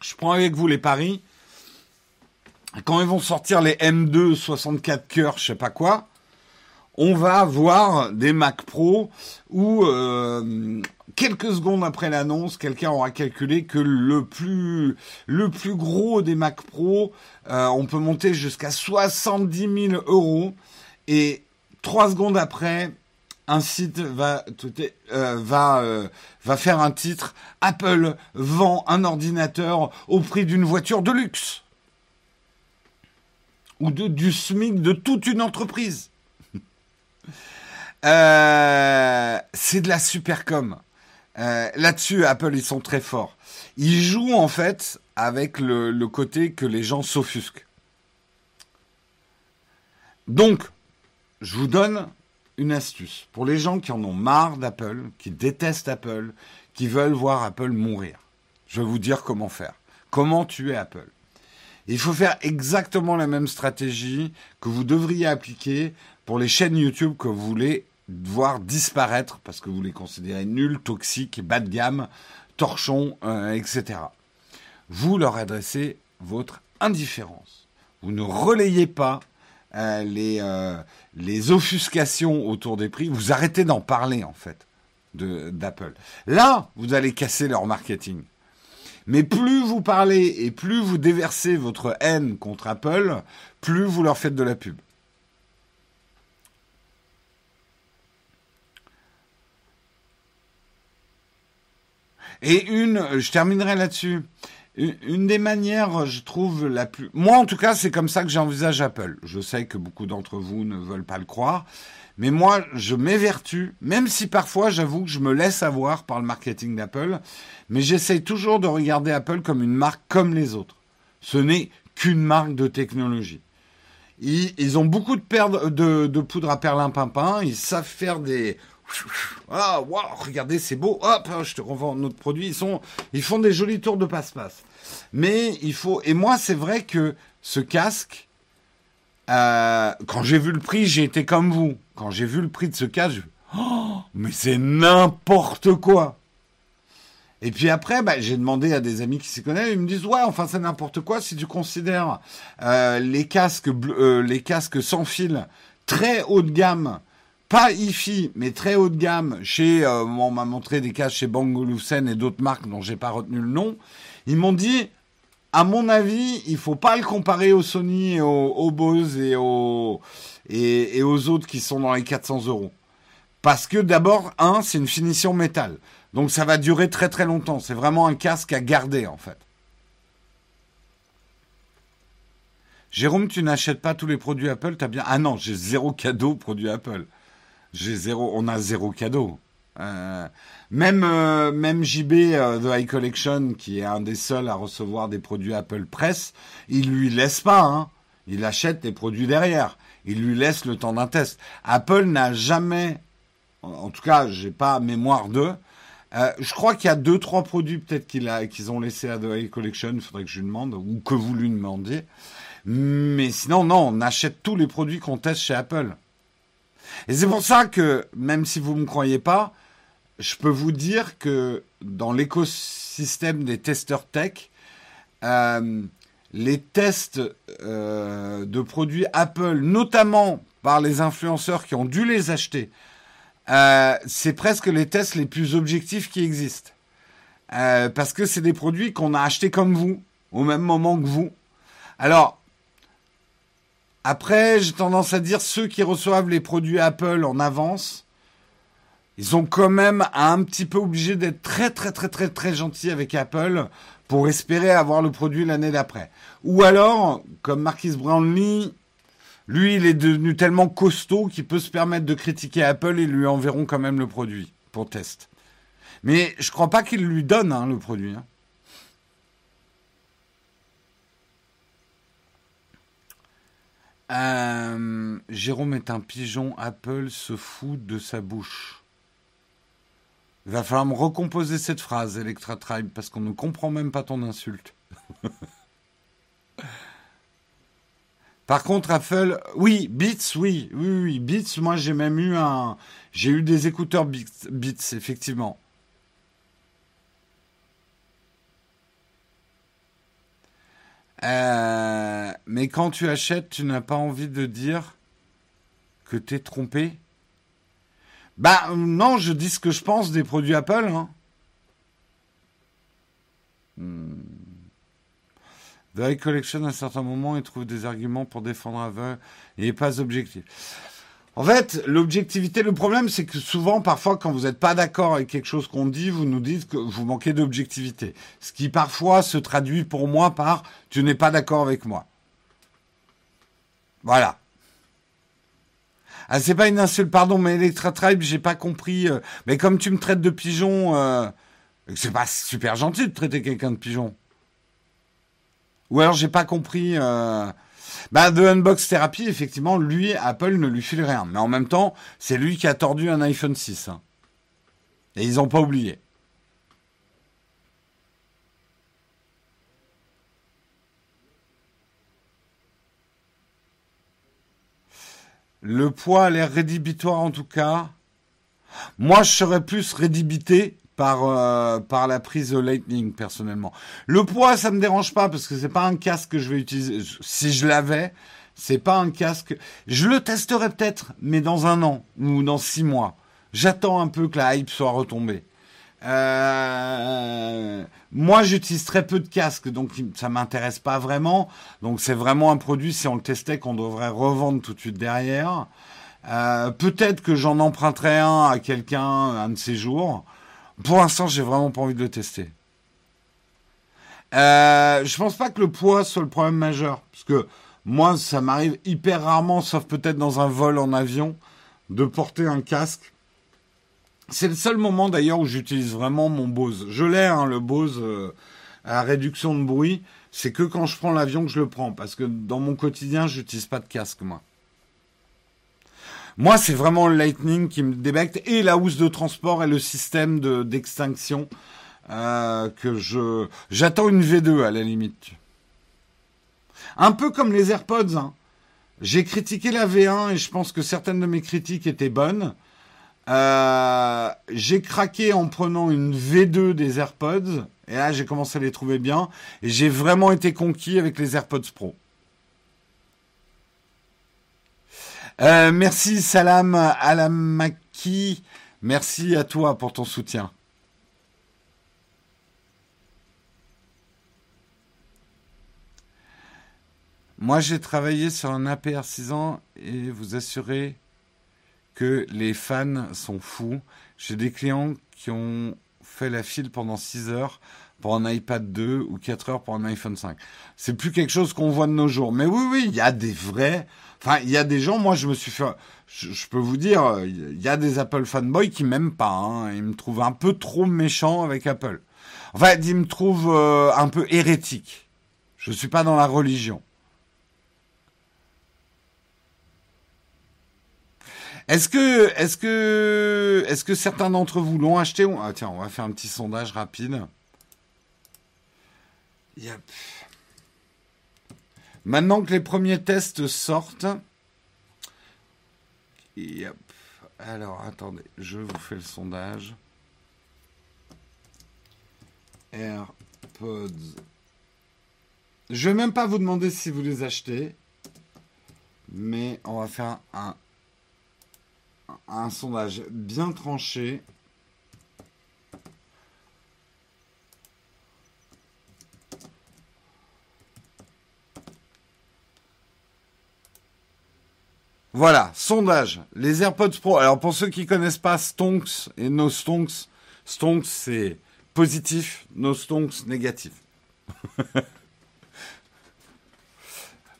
je prends avec vous les paris quand ils vont sortir les M2 64 cœurs, je sais pas quoi, on va avoir des Mac Pro où euh, quelques secondes après l'annonce, quelqu'un aura calculé que le plus le plus gros des Mac Pro, euh, on peut monter jusqu'à 70 000 euros. Et trois secondes après, un site va euh, va va faire un titre. Apple vend un ordinateur au prix d'une voiture de luxe ou de, du SMIC de toute une entreprise. Euh, c'est de la super com. Euh, là-dessus, Apple, ils sont très forts. Ils jouent en fait avec le côté que les gens s'offusquent. Donc, je vous donne une astuce pour les gens qui en ont marre d'Apple, qui détestent Apple, qui veulent voir Apple mourir. Je vais vous dire comment faire. Comment tuer Apple? Il faut faire exactement la même stratégie que vous devriez appliquer pour les chaînes YouTube que vous voulez voir disparaître parce que vous les considérez nuls, toxiques, bas de gamme, torchons, euh, etc. Vous leur adressez votre indifférence. Vous ne relayez pas euh, les, euh, les offuscations autour des prix. Vous arrêtez d'en parler en fait d'Apple. Là, vous allez casser leur marketing. Mais plus vous parlez et plus vous déversez votre haine contre Apple, plus vous leur faites de la pub. Et une, je terminerai là-dessus. Une, des manières, je trouve, la plus... Moi, en tout cas, c'est comme ça que j'envisage Apple. Je sais que beaucoup d'entre vous ne veulent pas le croire. Mais moi, je m'évertue, même si parfois j'avoue que je me laisse avoir par le marketing d'Apple, mais j'essaye toujours de regarder Apple comme une marque comme les autres. Ce n'est qu'une marque de technologie. Ils, ont beaucoup de, de, de, poudre à perlimpinpin, ils savent faire des... Ah, wow, regardez, c'est beau. Hop, je te revends notre produit. Ils, ils font des jolis tours de passe-passe. Mais il faut... Et moi, c'est vrai que ce casque, euh, quand j'ai vu le prix, j'ai été comme vous. Quand j'ai vu le prix de ce casque, oh, mais c'est n'importe quoi. Et puis après, bah, j'ai demandé à des amis qui s'y connaissent, ils me disent ouais, enfin c'est n'importe quoi si tu considères euh, les casques euh, les casques sans fil très haut de gamme, pas hi mais très haut de gamme. Chez, euh, on m'a montré des casques chez Bang Olufsen et d'autres marques dont j'ai pas retenu le nom. Ils m'ont dit, à mon avis, il faut pas le comparer au Sony, et au, Bose et aux et aux autres qui sont dans les 400 euros. Parce que d'abord, un, c'est une finition métal. Donc ça va durer très très longtemps. C'est vraiment un casque à garder en fait. Jérôme, tu n'achètes pas tous les produits Apple, t'as bien. Ah non, j'ai zéro cadeau produit Apple. J'ai zéro. On a zéro cadeau. Euh, même euh, même JB euh, The High Collection, qui est un des seuls à recevoir des produits Apple Press, il lui laisse pas. Hein. Il achète les produits derrière. Il lui laisse le temps d'un test. Apple n'a jamais, en tout cas, j'ai pas mémoire d'eux, euh, je crois qu'il y a deux, trois produits peut-être qu'ils ont laissé à The High Collection. Il faudrait que je lui demande ou que vous lui demandiez. Mais sinon, non, on achète tous les produits qu'on teste chez Apple. Et c'est pour ça que, même si vous me croyez pas, je peux vous dire que dans l'écosystème des testeurs tech, euh, les tests euh, de produits Apple, notamment par les influenceurs qui ont dû les acheter, euh, c'est presque les tests les plus objectifs qui existent. Parce que c'est des produits qu'on a achetés comme vous, au même moment que vous. Alors, après, j'ai tendance à dire ceux qui reçoivent les produits Apple en avance, ils sont quand même un petit peu obligés d'être très très très très très gentils avec Apple pour espérer avoir le produit l'année d'après. Ou alors, comme Marquis Brownlee, lui, il est devenu tellement costaud qu'il peut se permettre de critiquer Apple et lui enverront quand même le produit pour test. Mais je crois pas qu'il lui donne hein, le produit. Hein. Euh, Jérôme est un pigeon. Apple se fout de sa bouche. Il va falloir me recomposer cette phrase, Electra Tribe, parce qu'on ne comprend même pas ton insulte. Par contre, Apple, oui, Beats, oui, oui, oui, Beats. Moi, j'ai même eu un, j'ai eu des écouteurs Beats, effectivement. Euh, mais quand tu achètes, tu n'as pas envie de dire que t'es trompé? Bah non, je dis ce que je pense des produits Apple. Hein. Hmm. The Collection, à certains moments, il trouve des arguments pour défendre Apple et n'est pas objectif. En fait, l'objectivité, le problème, c'est que souvent, parfois, quand vous n'êtes pas d'accord avec quelque chose qu'on dit, vous nous dites que vous manquez d'objectivité. Ce qui, parfois, se traduit pour moi par tu n'es pas d'accord avec moi. Voilà. Ah, c'est pas une insulte, pardon, mais Electra Tribe, j'ai pas compris. Euh, mais comme tu me traites de pigeon, euh, c'est pas super gentil de traiter quelqu'un de pigeon. Ou alors j'ai pas compris. Euh... Bah, The Unbox Therapy, effectivement, lui, Apple ne lui file rien. Mais en même temps, c'est lui qui a tordu un iPhone 6. Hein. Et ils n'ont pas oublié. Le poids a l'air rédhibitoire en tout cas. Moi, je serais plus rédhibité par euh, par la prise Lightning personnellement. Le poids, ça me dérange pas parce que c'est pas un casque que je vais utiliser. Si je l'avais, c'est pas un casque. Je le testerai peut-être, mais dans un an ou dans six mois. J'attends un peu que la hype soit retombée. Euh, moi, j'utilise très peu de casques, donc ça m'intéresse pas vraiment. Donc c'est vraiment un produit, si on le testait, qu'on devrait revendre tout de suite derrière. Euh, peut-être que j'en emprunterai un à quelqu'un un de ces jours. Pour l'instant, j'ai vraiment pas envie de le tester. Euh, je pense pas que le poids soit le problème majeur, parce que moi, ça m'arrive hyper rarement, sauf peut-être dans un vol en avion, de porter un casque. C'est le seul moment d'ailleurs où j'utilise vraiment mon Bose. Je l'ai, hein, le Bose euh, à réduction de bruit. C'est que quand je prends l'avion que je le prends, parce que dans mon quotidien, j'utilise pas de casque, moi. Moi, c'est vraiment le Lightning qui me débecte et la housse de transport et le système de d'extinction euh, que je j'attends une V2 à la limite. Un peu comme les AirPods. Hein. J'ai critiqué la V1 et je pense que certaines de mes critiques étaient bonnes. Euh, j'ai craqué en prenant une V2 des AirPods. Et là, j'ai commencé à les trouver bien. Et j'ai vraiment été conquis avec les AirPods Pro. Euh, merci Salam Alamaki. Merci à toi pour ton soutien. Moi, j'ai travaillé sur un APR 6 ans et vous assurez que les fans sont fous. J'ai des clients qui ont fait la file pendant 6 heures pour un iPad 2 ou 4 heures pour un iPhone 5. C'est plus quelque chose qu'on voit de nos jours. Mais oui, oui, il y a des vrais. Enfin, il y a des gens, moi je me suis fait. Je, peux vous dire, il y a des Apple fanboys qui m'aiment pas. Hein. Ils me trouvent un peu trop méchant avec Apple. Enfin, ils me trouvent euh, un peu hérétique. Je suis pas dans la religion. Est-ce que, est-ce que, certains d'entre vous l'ont acheté ah, Tiens, on va faire un petit sondage rapide. Maintenant que les premiers tests sortent. Alors, attendez, je vous fais le sondage. AirPods. Je vais même pas vous demander si vous les achetez. Mais on va faire un un sondage bien tranché. Voilà, sondage. Les AirPods Pro. Alors pour ceux qui connaissent pas Stonks et No Stonks, Stonks c'est positif, No Stonks négatif.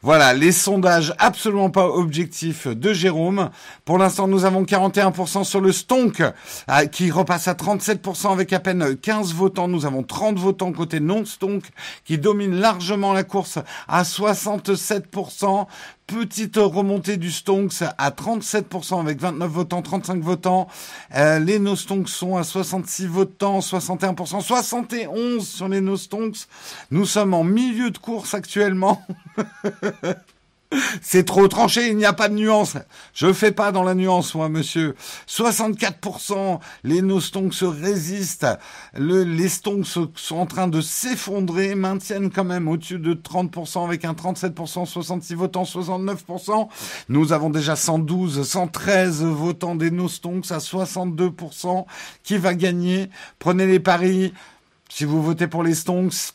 Voilà, les sondages absolument pas objectifs de Jérôme. Pour l'instant, nous avons 41% sur le Stonk, euh, qui repasse à 37% avec à peine 15 votants. Nous avons 30 votants côté non-Stonk, qui domine largement la course à 67%. Petite remontée du Stonks à 37% avec 29 votants, 35 votants. Euh, les No Stonks sont à 66 votants, 61%, 71 sur les No Stonks. Nous sommes en milieu de course actuellement. C'est trop tranché, il n'y a pas de nuance. Je fais pas dans la nuance, moi, monsieur. 64%, les no se résistent. les stonks sont en train de s'effondrer, maintiennent quand même au-dessus de 30% avec un 37%, 66 votants, 69%. Nous avons déjà 112, 113 votants des no à 62%. Qui va gagner? Prenez les paris. Si vous votez pour les stonks,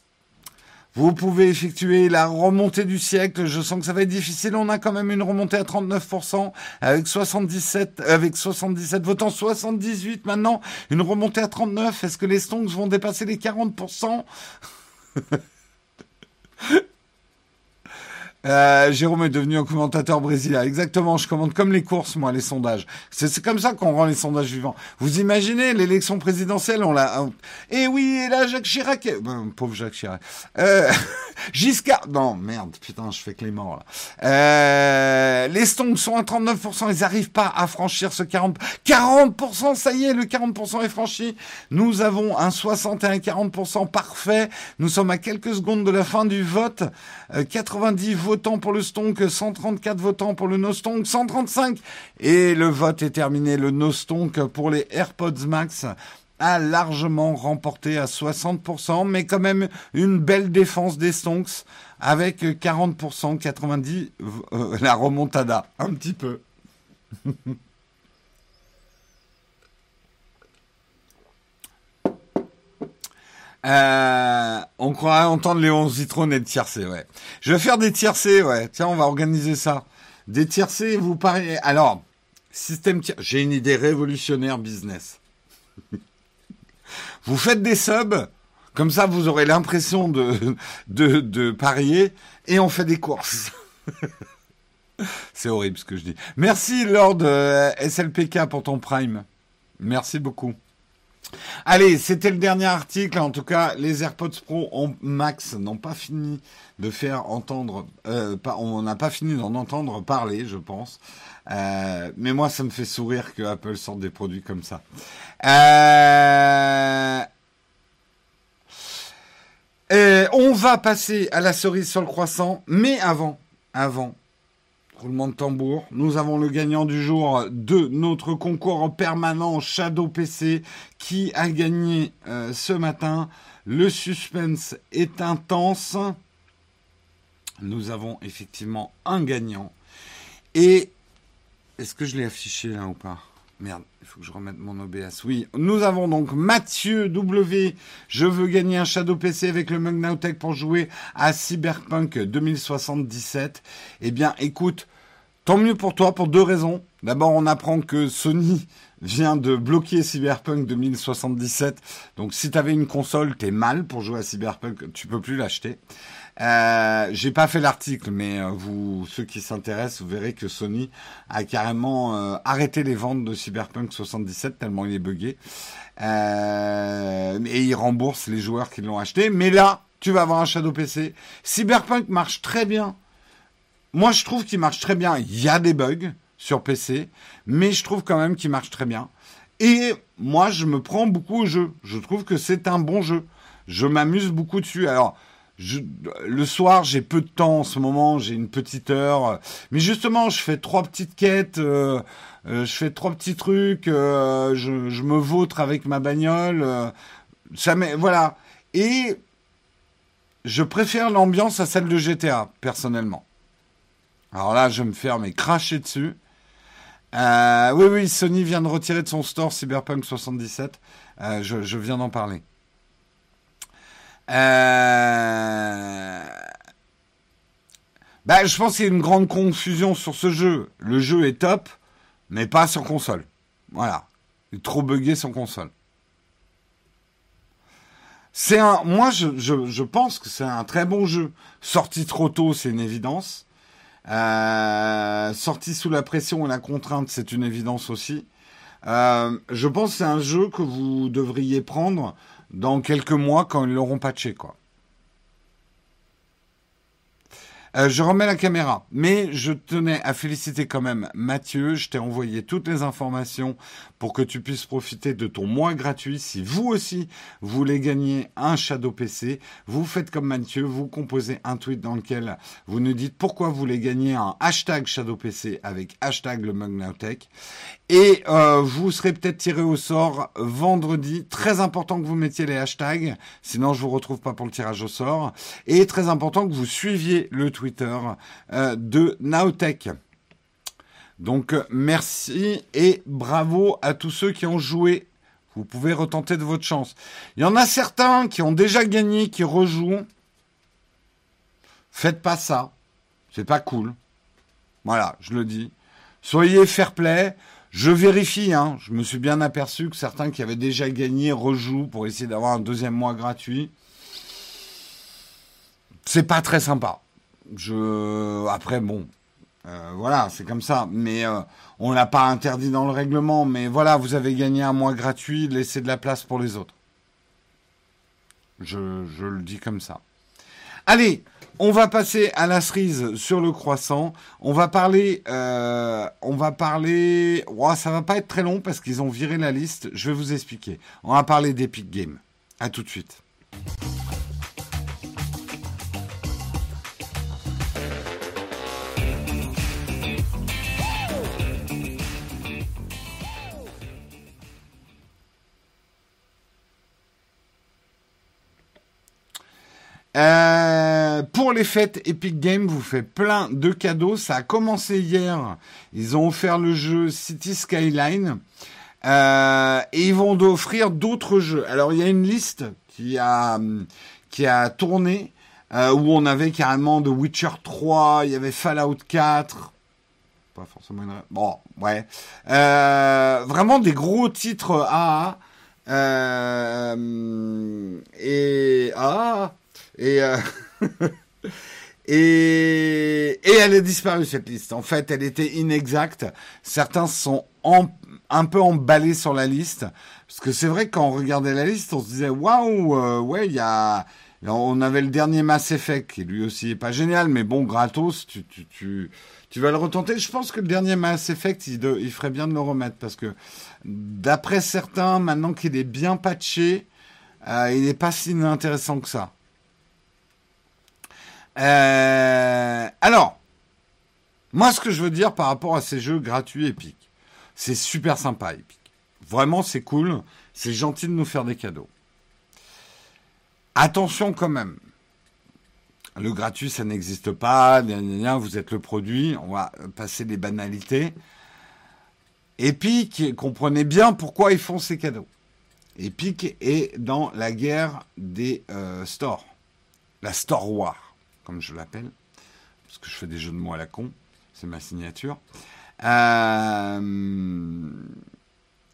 vous pouvez effectuer la remontée du siècle. Je sens que ça va être difficile. On a quand même une remontée à 39% avec 77, avec 77 votants, 78 maintenant. Une remontée à 39. Est-ce que les Stones vont dépasser les 40% Euh, Jérôme est devenu un commentateur brésilien. Exactement, je commande comme les courses, moi, les sondages. C'est comme ça qu'on rend les sondages vivants. Vous imaginez, l'élection présidentielle, on l'a... Eh oui, et là, Jacques Chirac... Ben, pauvre Jacques Chirac. Euh... Giscard... Non, merde, putain, je fais Clément, là. Euh... Les Stones sont à 39%, ils n'arrivent pas à franchir ce 40... 40%, ça y est, le 40% est franchi. Nous avons un 60 et un 40% parfait. Nous sommes à quelques secondes de la fin du vote. 90 euh, votants pour le Stonk, 134 votants pour le No Stonk, 135. Et le vote est terminé. Le No Stonk pour les AirPods Max a largement remporté à 60%, mais quand même une belle défense des Stonks avec 40%, 90, euh, la remontada, un petit peu. Euh, on croirait entendre Léon Zitrone et de tiercé, ouais. Je vais faire des tiercés, ouais. Tiens, on va organiser ça. Des tiercés, vous parlez... Alors, système J'ai une idée révolutionnaire business. vous faites des subs, comme ça vous aurez l'impression de, de, de parier, et on fait des courses. C'est horrible ce que je dis. Merci Lord euh, SLPK pour ton prime. Merci beaucoup. Allez, c'était le dernier article. En tout cas, les AirPods Pro en max n'ont pas fini de faire entendre. Euh, on n'a pas fini d'en entendre parler, je pense. Euh, mais moi, ça me fait sourire que Apple sorte des produits comme ça. Euh, on va passer à la cerise sur le croissant, mais avant, avant, Roulement de tambour. Nous avons le gagnant du jour de notre concours en permanent Shadow PC qui a gagné euh, ce matin. Le suspense est intense. Nous avons effectivement un gagnant. Et est-ce que je l'ai affiché là ou pas? Merde, il faut que je remette mon OBS. Oui, nous avons donc Mathieu W. Je veux gagner un Shadow PC avec le Mug pour jouer à Cyberpunk 2077. Eh bien, écoute, tant mieux pour toi pour deux raisons. D'abord, on apprend que Sony vient de bloquer Cyberpunk 2077. Donc, si tu avais une console, t'es mal pour jouer à Cyberpunk, tu peux plus l'acheter. Euh, j'ai pas fait l'article, mais euh, vous, ceux qui s'intéressent, vous verrez que Sony a carrément euh, arrêté les ventes de Cyberpunk 77 tellement il est buggé. Euh, et il rembourse les joueurs qui l'ont acheté. Mais là, tu vas avoir un Shadow PC. Cyberpunk marche très bien. Moi, je trouve qu'il marche très bien. Il y a des bugs sur PC, mais je trouve quand même qu'il marche très bien. Et moi, je me prends beaucoup au jeu. Je trouve que c'est un bon jeu. Je m'amuse beaucoup dessus. Alors, le soir, j'ai peu de temps en ce moment, j'ai une petite heure. Mais justement, je fais trois petites quêtes, euh, euh, je fais trois petits trucs, euh, je, me vautre avec ma bagnole. ça voilà. Et je préfère l'ambiance à celle de GTA, personnellement. Alors là, je me faire mais cracher dessus. oui, oui, Sony vient de retirer de son store Cyberpunk 77. je viens d'en parler. Euh... Bah, je pense qu'il y a une grande confusion sur ce jeu. Le jeu est top, mais pas sur console. Voilà. Il est trop buggé sur console. C'est un, moi, je, je, pense que c'est un très bon jeu. Sorti trop tôt, c'est une évidence. Euh, sorti sous la pression et la contrainte, c'est une évidence aussi. Euh, je pense que c'est un jeu que vous devriez prendre dans quelques mois quand ils l'auront patché, quoi. Euh, je remets la caméra, mais je tenais à féliciter quand même Mathieu. Je t'ai envoyé toutes les informations pour que tu puisses profiter de ton mois gratuit. Si vous aussi voulez gagner un Shadow PC, vous faites comme Mathieu, vous composez un tweet dans lequel vous nous dites pourquoi vous voulez gagner un hashtag Shadow PC avec hashtag le Mugnautech. Et euh, vous serez peut-être tiré au sort vendredi. Très important que vous mettiez les hashtags, sinon je vous retrouve pas pour le tirage au sort. Et très important que vous suiviez le Euh, de Nowtech. Donc merci et bravo à tous ceux qui ont joué. Vous pouvez retenter de votre chance. Il y en a certains qui ont déjà gagné, qui rejouent. Faites pas ça. C'est pas cool. Voilà, je le dis. Soyez fair play. Je vérifie, hein. Je me suis bien aperçu que certains qui avaient déjà gagné rejouent pour essayer d'avoir un deuxième mois gratuit. C'est pas très sympa. Je, après, bon, euh, voilà, c'est comme ça. Mais on euh, on l'a pas interdit dans le règlement. Mais voilà, vous avez gagné un mois gratuit, laissez de la place pour les autres. Je, le dis comme ça. Allez, on va passer à la cerise sur le croissant. On va parler, euh, on va parler. Ça va pas être très long parce qu'ils ont viré la liste. Je vais vous expliquer. On va parler d'Epic Games. À tout de suite. Euh, pour les fêtes Epic Games vous fait plein de cadeaux. Ça a commencé hier. Ils ont offert le jeu City Skyline. Euh, et ils vont offrir d'autres jeux. Alors il y a une liste qui a, qui a tourné euh, où on avait carrément The Witcher 3, il y avait Fallout 4. Pas forcément une... Bon, ouais. vraiment des gros titres AA. et... Ah et, euh, et, et elle a disparu cette liste. En fait, elle était inexacte. Certains sont un peu emballés sur la liste. Parce que c'est vrai quand on regardait la liste, on se disait waouh, euh, ouais, il y a. On avait le dernier Mass Effect qui lui aussi est pas génial, mais bon, gratos, tu, tu, tu, vas le retenter. Je pense que le dernier Mass Effect, il, il ferait bien de le remettre parce que d'après certains, maintenant qu'il est bien patché, euh, il n'est pas si intéressant que ça. Euh, alors, Moi, ce que je veux dire par rapport à ces jeux gratuits Epic, c'est super sympa Epic. Vraiment, c'est cool. C'est gentil de nous faire des cadeaux. Attention quand même. Le gratuit, ça n'existe pas. Vous êtes le produit. On va passer les banalités. Epic, comprenez bien pourquoi ils font ces cadeaux. Epic est dans la guerre des euh, stores. La Store War, comme je l'appelle. Parce que je fais des jeux de mots à la con. C'est ma signature. Euh,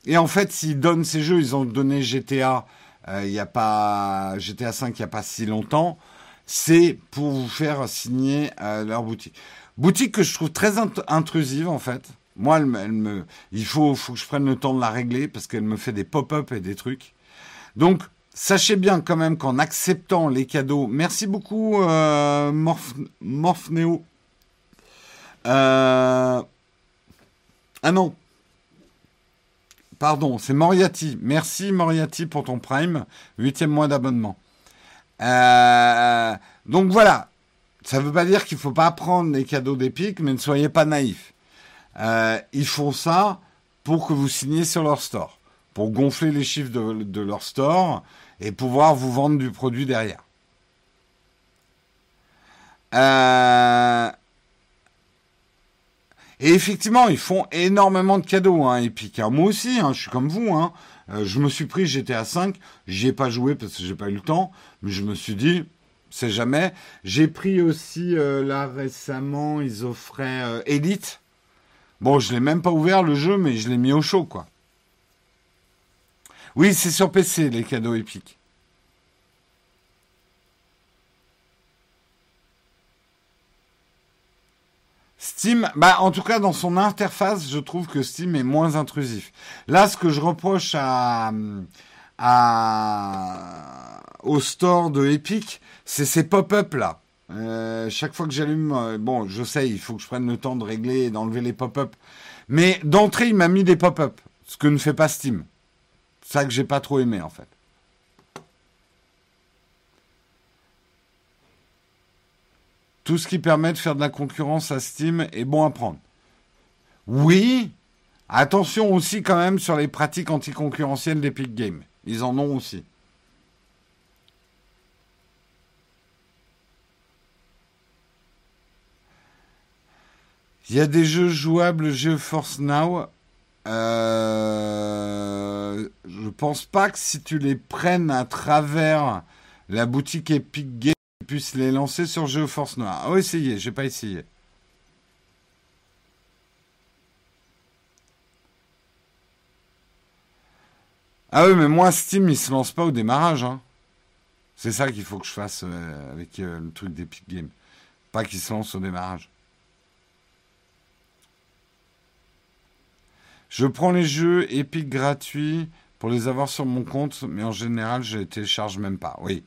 et en fait, s'ils donnent ces jeux, ils ont donné GTA. Euh, il n'y a pas GTA 5 il n'y a pas si longtemps. C'est pour vous faire signer leur boutique. Boutique que je trouve très intrusive en fait. Moi, elle, me, il faut, faut que je prenne le temps de la régler parce qu'elle me fait des pop-up et des trucs. Donc, sachez bien quand même qu'en acceptant les cadeaux, merci beaucoup euh, Morph, Morphneo. Euh, ah non, pardon, c'est Moriati. Merci Moriati pour ton Prime, huitième mois d'abonnement. Euh, donc voilà, ça ne veut pas dire qu'il ne faut pas prendre les cadeaux d'Epic, mais ne soyez pas naïfs. Ils font ça pour que vous signiez sur leur store, pour gonfler les chiffres de, leur store et pouvoir vous vendre du produit derrière. Euh, et effectivement, ils font énormément de cadeaux, hein, Epic. Moi aussi, hein, je suis comme vous. Hein. Euh, je me suis pris GTA 5. J'y ai pas joué parce que j'ai pas eu le temps. Mais je me suis dit, c'est jamais. J'ai pris aussi, là récemment, ils offraient Elite. Bon, je l'ai même pas ouvert le jeu, mais je l'ai mis au chaud, quoi. Oui, c'est sur PC, les cadeaux épiques. Steam, bah en tout cas dans son interface, je trouve que Steam est moins intrusif. Là, ce que je reproche à, à au store de Epic, c'est ces pop-up là. Euh, chaque fois que j'allume, euh, bon, je sais, il faut que je prenne le temps de régler et d'enlever les pop-up. Mais d'entrée, il m'a mis des pop-up, ce que ne fait pas Steam. Ça que j'ai pas trop aimé en fait. Tout ce qui permet de faire de la concurrence à Steam est bon à prendre. Oui, attention aussi quand même sur les pratiques anticoncurrentielles d'Epic Games. Ils en ont aussi. Il y a des jeux jouables GeForce Now. Euh, je pense pas que si tu les prennes à travers la boutique Epic Games, tu puisses les lancer sur GeForce Now. Oh, essayez, j'ai pas essayé. Ah oui, mais moi, Steam, il se lance pas au démarrage. Hein. C'est ça qu'il faut que je fasse euh, avec euh, le truc d'Epic Games. Pas qu'il se lance au démarrage. Je prends les jeux Epic gratuits pour les avoir sur mon compte, mais en général, je les télécharge même pas. Oui.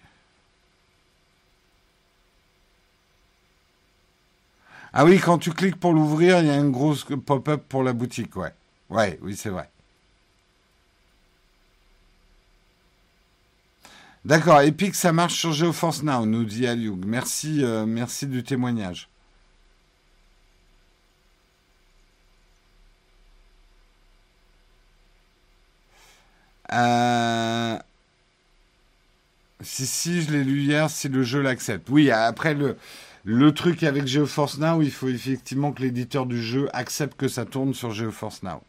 Ah oui, quand tu cliques pour l'ouvrir, il y a une grosse pop-up pour la boutique, ouais. Ouais, oui, c'est vrai. D'accord, Epic, ça marche sur GeoForce Now, nous dit Aliou. Merci, euh, merci du témoignage. Euh, si, si, je l'ai lu hier, si le jeu l'accepte. Oui, après, le, le truc avec GeoForce Now, il faut effectivement que l'éditeur du jeu accepte que ça tourne sur GeoForce Now.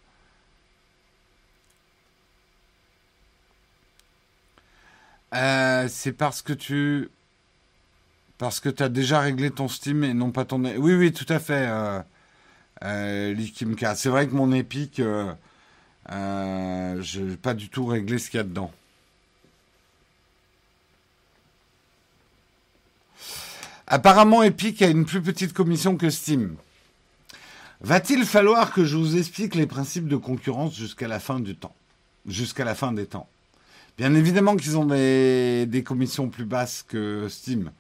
Euh, c'est parce que tu. Parce que tu as déjà réglé ton Steam et non pas ton. Oui, oui, tout à fait, euh, euh C'est vrai que mon Epic. Euh, je n'ai pas du tout réglé ce qu'il y a dedans. Apparemment, Epic a une plus petite commission que Steam. Va-t-il falloir que je vous explique les principes de concurrence jusqu'à la fin du temps? Jusqu'à la fin des temps. Bien évidemment qu'ils ont des, des, commissions plus basses que Steam.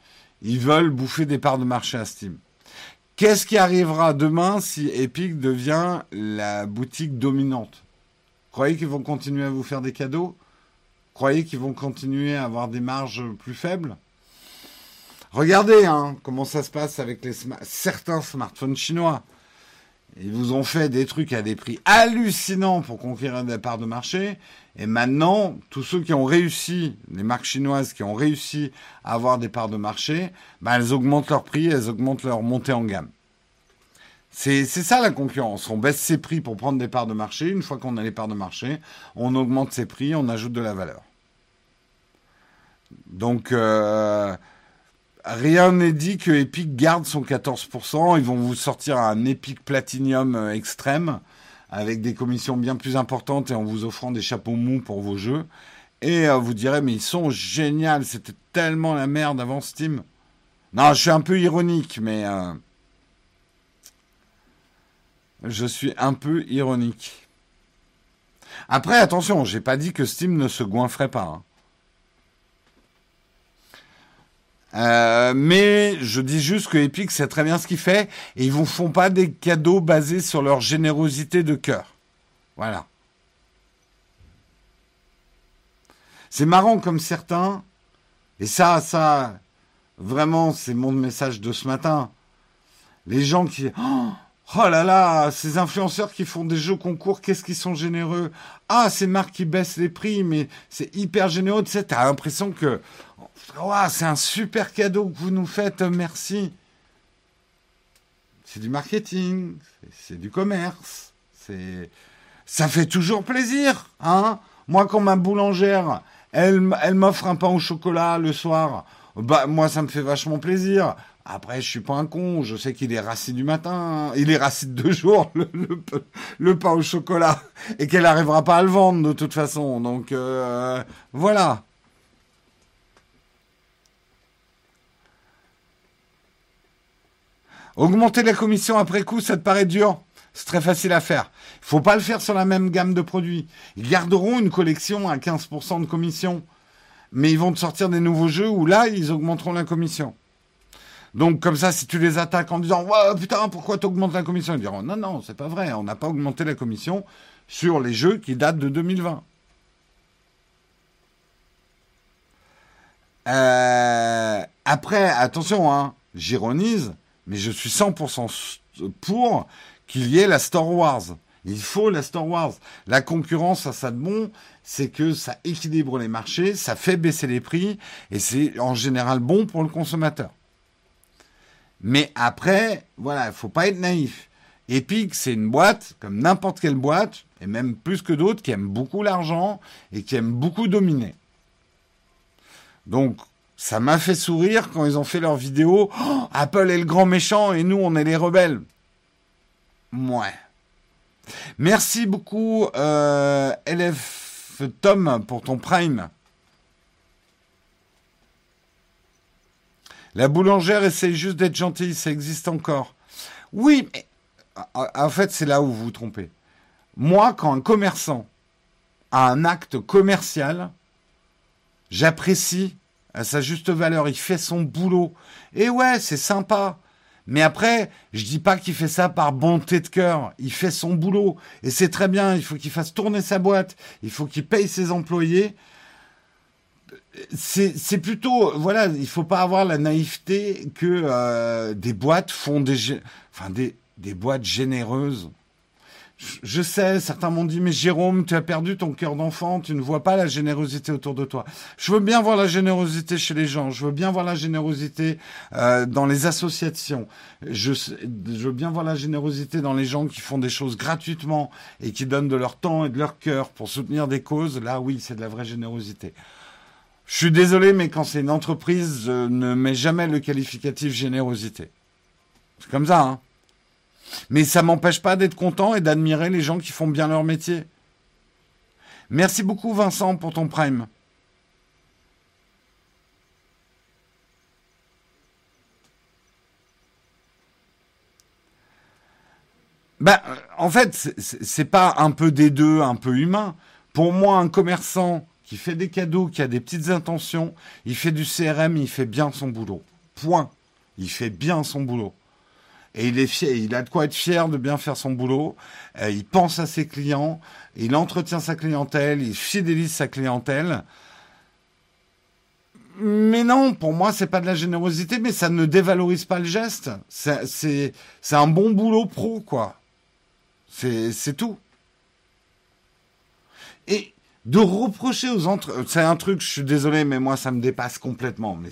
Ils veulent bouffer des parts de marché à Steam. Qu'est-ce qui arrivera demain si Epic devient la boutique dominante? Croyez qu'ils vont continuer à vous faire des cadeaux Croyez qu'ils vont continuer à avoir des marges plus faibles Regardez hein, comment ça se passe avec certains smartphones chinois. Ils vous ont fait des trucs à des prix hallucinants pour conquérir des parts de marché. Et maintenant, tous ceux qui ont réussi, les marques chinoises qui ont réussi à avoir des parts de marché, ben elles augmentent leurs prix, elles augmentent leur montée en gamme. C'est ça la concurrence. On baisse ses prix pour prendre des parts de marché. Une fois qu'on a les parts de marché, on augmente ses prix, on ajoute de la valeur. Donc, euh, rien n'est dit que Epic garde son 14%. Ils vont vous sortir un Epic Platinum euh, extrême avec des commissions bien plus importantes et en vous offrant des chapeaux mous pour vos jeux. Et euh, vous direz, mais ils sont géniaux, c'était tellement la merde avant Steam. Non, je suis un peu ironique, mais je suis un peu ironique. Après, attention, j'ai pas dit que Steam ne se goinfrait pas. Hein. Euh, mais je dis juste que Epic sait très bien ce qu'il fait et ils vous font pas des cadeaux basés sur leur générosité de cœur. Voilà. C'est marrant comme certains, et ça, ça, vraiment, c'est mon message de ce matin. Les gens qui, oh, Oh là là, ces influenceurs qui font des jeux concours, qu'est-ce qu'ils sont généreux. Ah, ces marques qui baissent les prix, mais c'est hyper généreux. Tu sais, t'as l'impression que oh, c'est un super cadeau que vous nous faites, merci. C'est du marketing, c'est du commerce, c'est ça fait toujours plaisir, hein. Moi, quand ma boulangère, elle, m'offre un pain au chocolat le soir, bah moi ça me fait vachement plaisir. Après, je suis pas un con, je sais qu'il est rassis du matin, il est rassis de deux jours, le, pain au chocolat, et qu'elle n'arrivera pas à le vendre de toute façon. Donc euh, voilà. Augmenter la commission après coup, ça te paraît dur? C'est très facile à faire. Il faut pas le faire sur la même gamme de produits. Ils garderont une collection à 15% de commission. Mais ils vont te sortir des nouveaux jeux où là, ils augmenteront la commission. Donc comme ça, si tu les attaques en disant ouais, putain, pourquoi tu augmentes la commission? Ils diront non, non, c'est pas vrai, on n'a pas augmenté la commission sur les jeux qui datent de 2020. Euh, après, attention, hein, j'ironise, mais je suis 100% pour qu'il y ait la Star Wars. Il faut la Star Wars. La concurrence, ça, ça de bon, c'est que ça équilibre les marchés, ça fait baisser les prix, et c'est en général bon pour le consommateur. Mais après, voilà, il faut pas être naïf. Epic, c'est une boîte, comme n'importe quelle boîte, et même plus que d'autres, qui aime beaucoup l'argent et qui aime beaucoup dominer. Donc, ça m'a fait sourire quand ils ont fait leur vidéo. Oh, Apple est le grand méchant et nous, on est les rebelles. Ouais. Merci beaucoup, euh, LF Tom, pour ton prime. La boulangère essaye juste d'être gentille, ça existe encore. Oui, mais en fait, c'est là où vous vous trompez. Moi, quand un commerçant a un acte commercial, j'apprécie à sa juste valeur. Il fait son boulot. Et ouais, c'est sympa. Mais après, je dis pas qu'il fait ça par bonté de cœur. Il fait son boulot. Et c'est très bien. Il faut qu'il fasse tourner sa boîte. Il faut qu'il paye ses employés c'est plutôt voilà il faut pas avoir la naïveté que euh, des boîtes font des enfin des, des boîtes généreuses je sais, certains m'ont dit, mais Jérôme, tu as perdu ton cœur d'enfant, tu ne vois pas la générosité autour de toi. Je veux bien voir la générosité chez les gens, je veux bien voir la générosité euh, dans les associations, je, je veux bien voir la générosité dans les gens qui font des choses gratuitement et qui donnent de leur temps et de leur cœur pour soutenir des causes. Là, oui, c'est de la vraie générosité. Je suis désolé, mais quand c'est une entreprise, je ne mets jamais le qualificatif générosité. C'est comme ça, hein. Mais ça m'empêche pas d'être content et d'admirer les gens qui font bien leur métier. Merci beaucoup, Vincent, pour ton prime. Ben, en fait, c'est pas un peu des deux, un peu humain. Pour moi, un commerçant qui fait des cadeaux, qui a des petites intentions, il fait du CRM, il fait bien son boulot. Point. Il fait bien son boulot. Et il est fier, il a de quoi être fier de bien faire son boulot. Euh, il pense à ses clients, il entretient sa clientèle, il fidélise sa clientèle. Mais non, pour moi, c'est pas de la générosité, mais ça ne dévalorise pas le geste. C'est un bon boulot pro, quoi. C'est tout. Et de reprocher aux entreprises, c'est un truc, je suis désolé, mais moi ça me dépasse complètement. Mais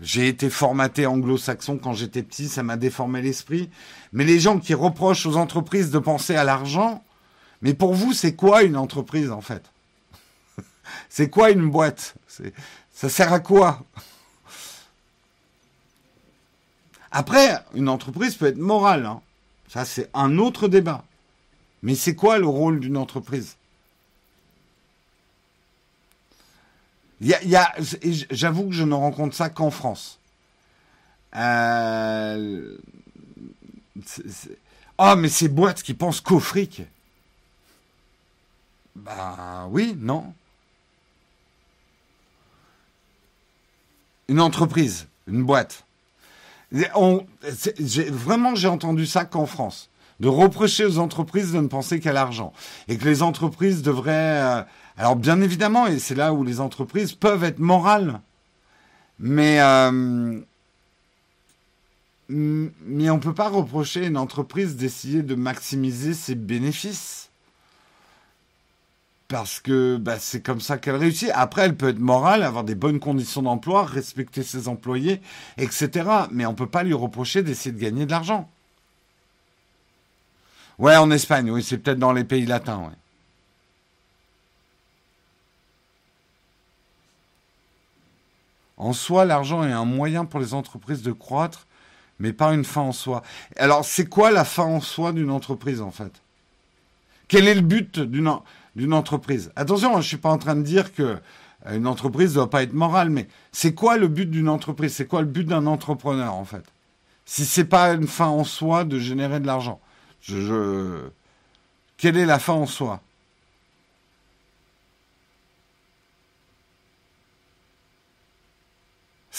j'ai été formaté anglo-saxon quand j'étais petit, ça m'a déformé l'esprit. Mais les gens qui reprochent aux entreprises de penser à l'argent, mais pour vous, c'est quoi une entreprise en fait? C'est quoi une boîte? Ça sert à quoi? Après, une entreprise peut être morale. Hein. Ça, c'est un autre débat. Mais c'est quoi le rôle d'une entreprise? Il y a, j'avoue que je ne rencontre ça qu'en France. Euh, oh, mais ces boîtes qui pensent qu'au fric. Bah oui, non. Une entreprise, une boîte. On, vraiment, j'ai entendu ça qu'en France. De reprocher aux entreprises de ne penser qu'à l'argent. Et que les entreprises devraient... Euh, alors bien évidemment, et c'est là où les entreprises peuvent être morales, mais euh, mais on peut pas reprocher une entreprise d'essayer de maximiser ses bénéfices parce que bah, c'est comme ça qu'elle réussit. Après, elle peut être morale, avoir des bonnes conditions d'emploi, respecter ses employés, etc. Mais on peut pas lui reprocher d'essayer de gagner de l'argent. Ouais, en Espagne, oui, c'est peut-être dans les pays latins, ouais. En soi, l'argent est un moyen pour les entreprises de croître, mais pas une fin en soi. Alors, c'est quoi la fin en soi d'une entreprise, en fait? Quel est le but d'une entreprise? Attention, je ne suis pas en train de dire que euh, une entreprise ne doit pas être morale, mais c'est quoi le but d'une entreprise? C'est quoi le but d'un entrepreneur, en fait? Si c'est pas une fin en soi de générer de l'argent, je... quelle est la fin en soi?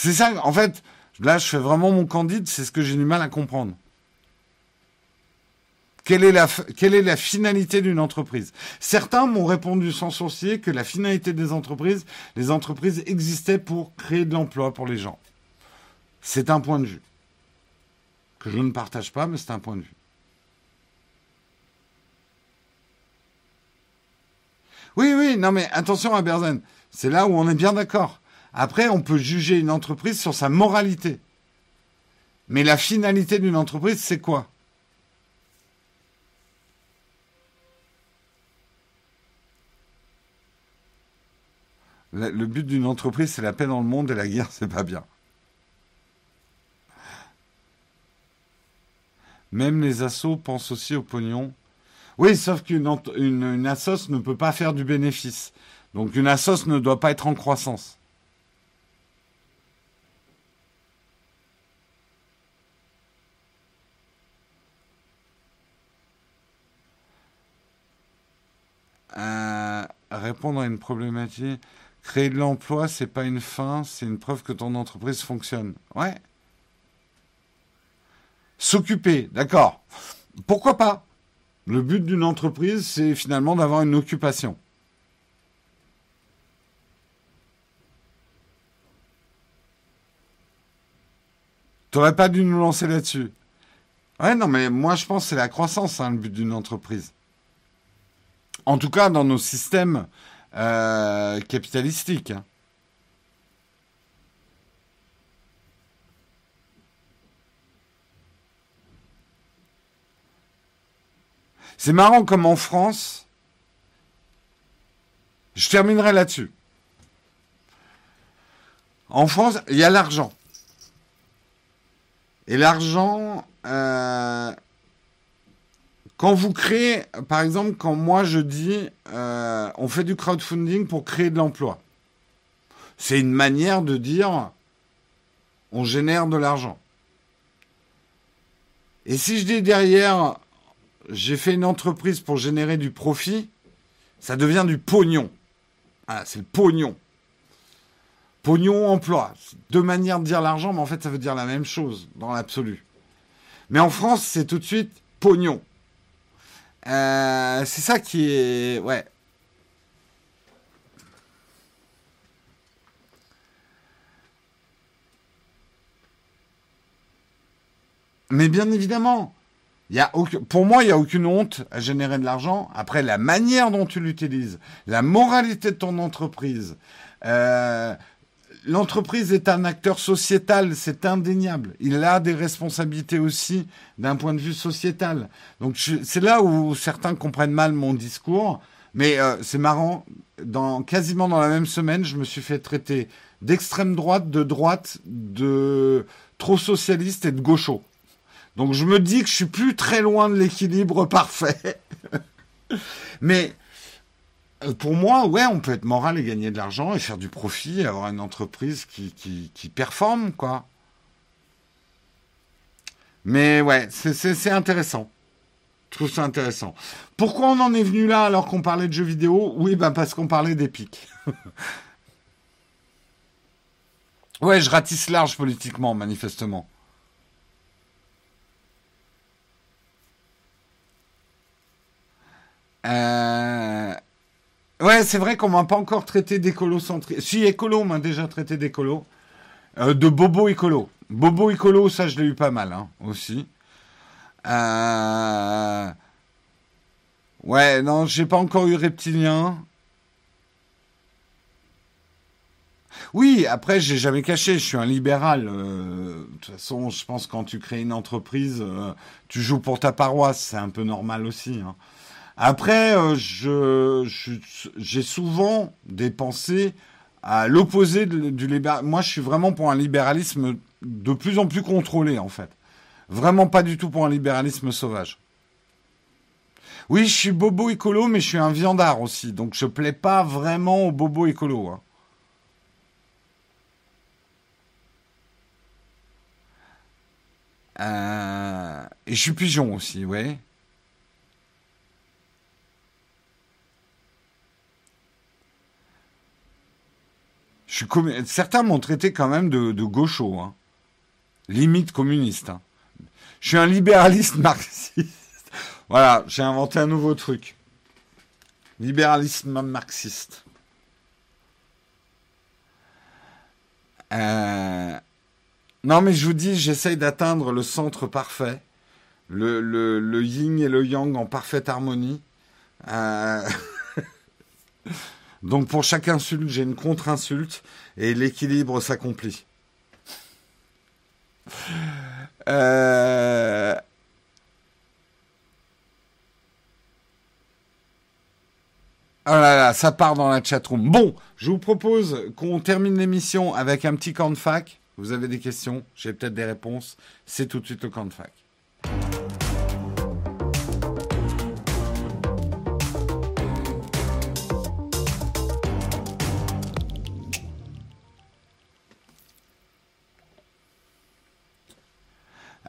C'est ça, en fait, là, je fais vraiment mon candide, c'est ce que j'ai du mal à comprendre. Quelle est la, finalité d'une entreprise? Certains m'ont répondu sans sourcier que la finalité des entreprises, les entreprises existaient pour créer de l'emploi pour les gens. C'est un point de vue que je ne partage pas, mais c'est un point de vue. Oui, oui, non mais attention à Berzen, c'est là où on est bien d'accord. Après, on peut juger une entreprise sur sa moralité. Mais la finalité d'une entreprise, c'est quoi? Le but d'une entreprise, c'est la paix dans le monde et la guerre, c'est pas bien. Même les assos pensent aussi au pognon. Oui, sauf qu'une une, une assos ne peut pas faire du bénéfice. Donc une assos ne doit pas être en croissance. Répondre à une problématique. Créer de l'emploi, c'est pas une fin, c'est une preuve que ton entreprise fonctionne. Ouais. S'occuper, d'accord. Pourquoi pas? Le but d'une entreprise, c'est finalement d'avoir une occupation. T'aurais pas dû nous lancer là-dessus. Ouais, non, mais moi je pense que c'est la croissance, hein, le but d'une entreprise. En tout cas, dans nos systèmes euh, capitalistiques. Hein. C'est marrant comme en France, je terminerai là-dessus. En France, il y a l'argent. Et l'argent, euh, quand vous créez, par exemple, quand moi je dis, euh, on fait du crowdfunding pour créer de l'emploi, c'est une manière de dire, on génère de l'argent. Et si je dis derrière, j'ai fait une entreprise pour générer du profit, ça devient du pognon. Ah, c'est le pognon. Pognon, emploi. Deux manières de dire l'argent, mais en fait, ça veut dire la même chose dans l'absolu. Mais en France, c'est tout de suite pognon. Euh, c'est ça qui est. Ouais. Mais bien évidemment, y a pour moi, il n'y a aucune honte à générer de l'argent. Après, la manière dont tu l'utilises, la moralité de ton entreprise, euh, l'entreprise est un acteur sociétal, c'est indéniable. Il a des responsabilités aussi d'un point de vue sociétal. Donc c'est là où certains comprennent mal mon discours. Mais euh, c'est marrant, dans, quasiment dans la même semaine, je me suis fait traiter d'extrême droite, de droite, de trop socialiste et de gaucho. Donc je me dis que je suis plus très loin de l'équilibre parfait. Mais pour moi, ouais, on peut être moral et gagner de l'argent et faire du profit et avoir une entreprise qui, qui, qui performe, quoi. Mais ouais, c'est intéressant. Je trouve ça intéressant. Pourquoi on en est venu là alors qu'on parlait de jeux vidéo? Oui, ben parce qu'on parlait d'Epic. ouais, je ratisse large politiquement, manifestement. Euh... Ouais, c'est vrai qu'on m'a pas encore traité d'écolo. Si, écolo, on m'a déjà traité d'écolo. Euh, de bobo écolo. Bobo écolo, ça, je l'ai eu pas mal, hein, aussi. Euh... Ouais, non, j'ai pas encore eu reptilien. Oui, après, j'ai jamais caché, je suis un libéral. Euh, de toute façon, je pense que quand tu crées une entreprise, tu joues pour ta paroisse, c'est un peu normal aussi. Hein. Après, euh, je, j'ai souvent des pensées à l'opposé du libéralisme. Moi, je suis vraiment pour un libéralisme de plus en plus contrôlé, en fait. Vraiment pas du tout pour un libéralisme sauvage. Oui, je suis bobo écolo, mais je suis un viandard aussi. Donc je plais pas vraiment au bobo écolo. Hein. Euh, et je suis pigeon aussi, ouais. Certains m'ont traité quand même de, de gaucho, hein. limite communiste. Hein. Je suis un libéraliste marxiste. voilà, j'ai inventé un nouveau truc. Libéralisme marxiste. Euh, non, mais je vous dis, j'essaye d'atteindre le centre parfait, le, le, yin et le yang en parfaite harmonie. Euh, donc pour chaque insulte, j'ai une contre-insulte et l'équilibre s'accomplit. Euh... Oh là là, ça part dans la chatroom. Bon, je vous propose qu'on termine l'émission avec un petit camp de fac. Vous avez des questions, j'ai peut-être des réponses. C'est tout de suite le camp de fac.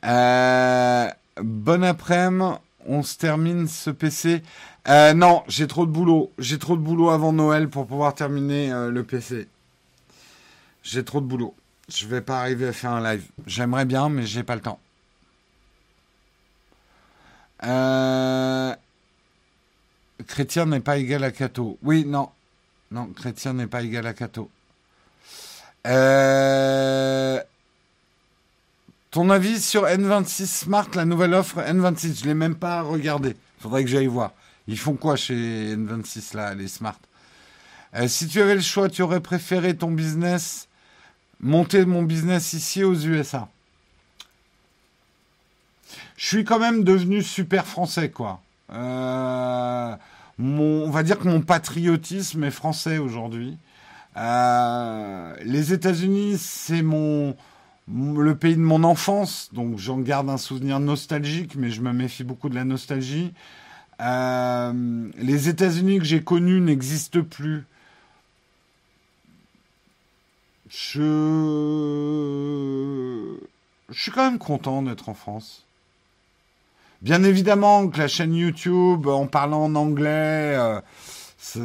Euh, bon après-midi, on se termine ce PC. Euh, non, j'ai trop de boulot. J'ai trop de boulot avant Noël pour pouvoir terminer euh, le PC. J'ai trop de boulot. Je vais pas arriver à faire un live. J'aimerais bien, mais j'ai pas le temps. Chrétien n'est pas égal à Cato. Oui, non. Non, chrétien n'est pas égal à Cato. Euh... Ton avis sur N26 Smart, la nouvelle offre N26 Je l'ai même pas regardé. Faudrait que j'aille voir. Ils font quoi chez N26 là, les Smart? Euh, Si tu avais le choix, tu aurais préféré ton business monter mon business ici aux USA. Je suis quand même devenu super français, quoi. Euh, on va dire que mon patriotisme est français aujourd'hui. Euh, les États-Unis, c'est mon le pays de mon enfance, donc j'en garde un souvenir nostalgique, mais je me méfie beaucoup de la nostalgie. Euh, les États-Unis que j'ai connus n'existent plus. Je... suis quand même content d'être en France. Bien évidemment que la chaîne YouTube, en parlant en anglais, euh, ça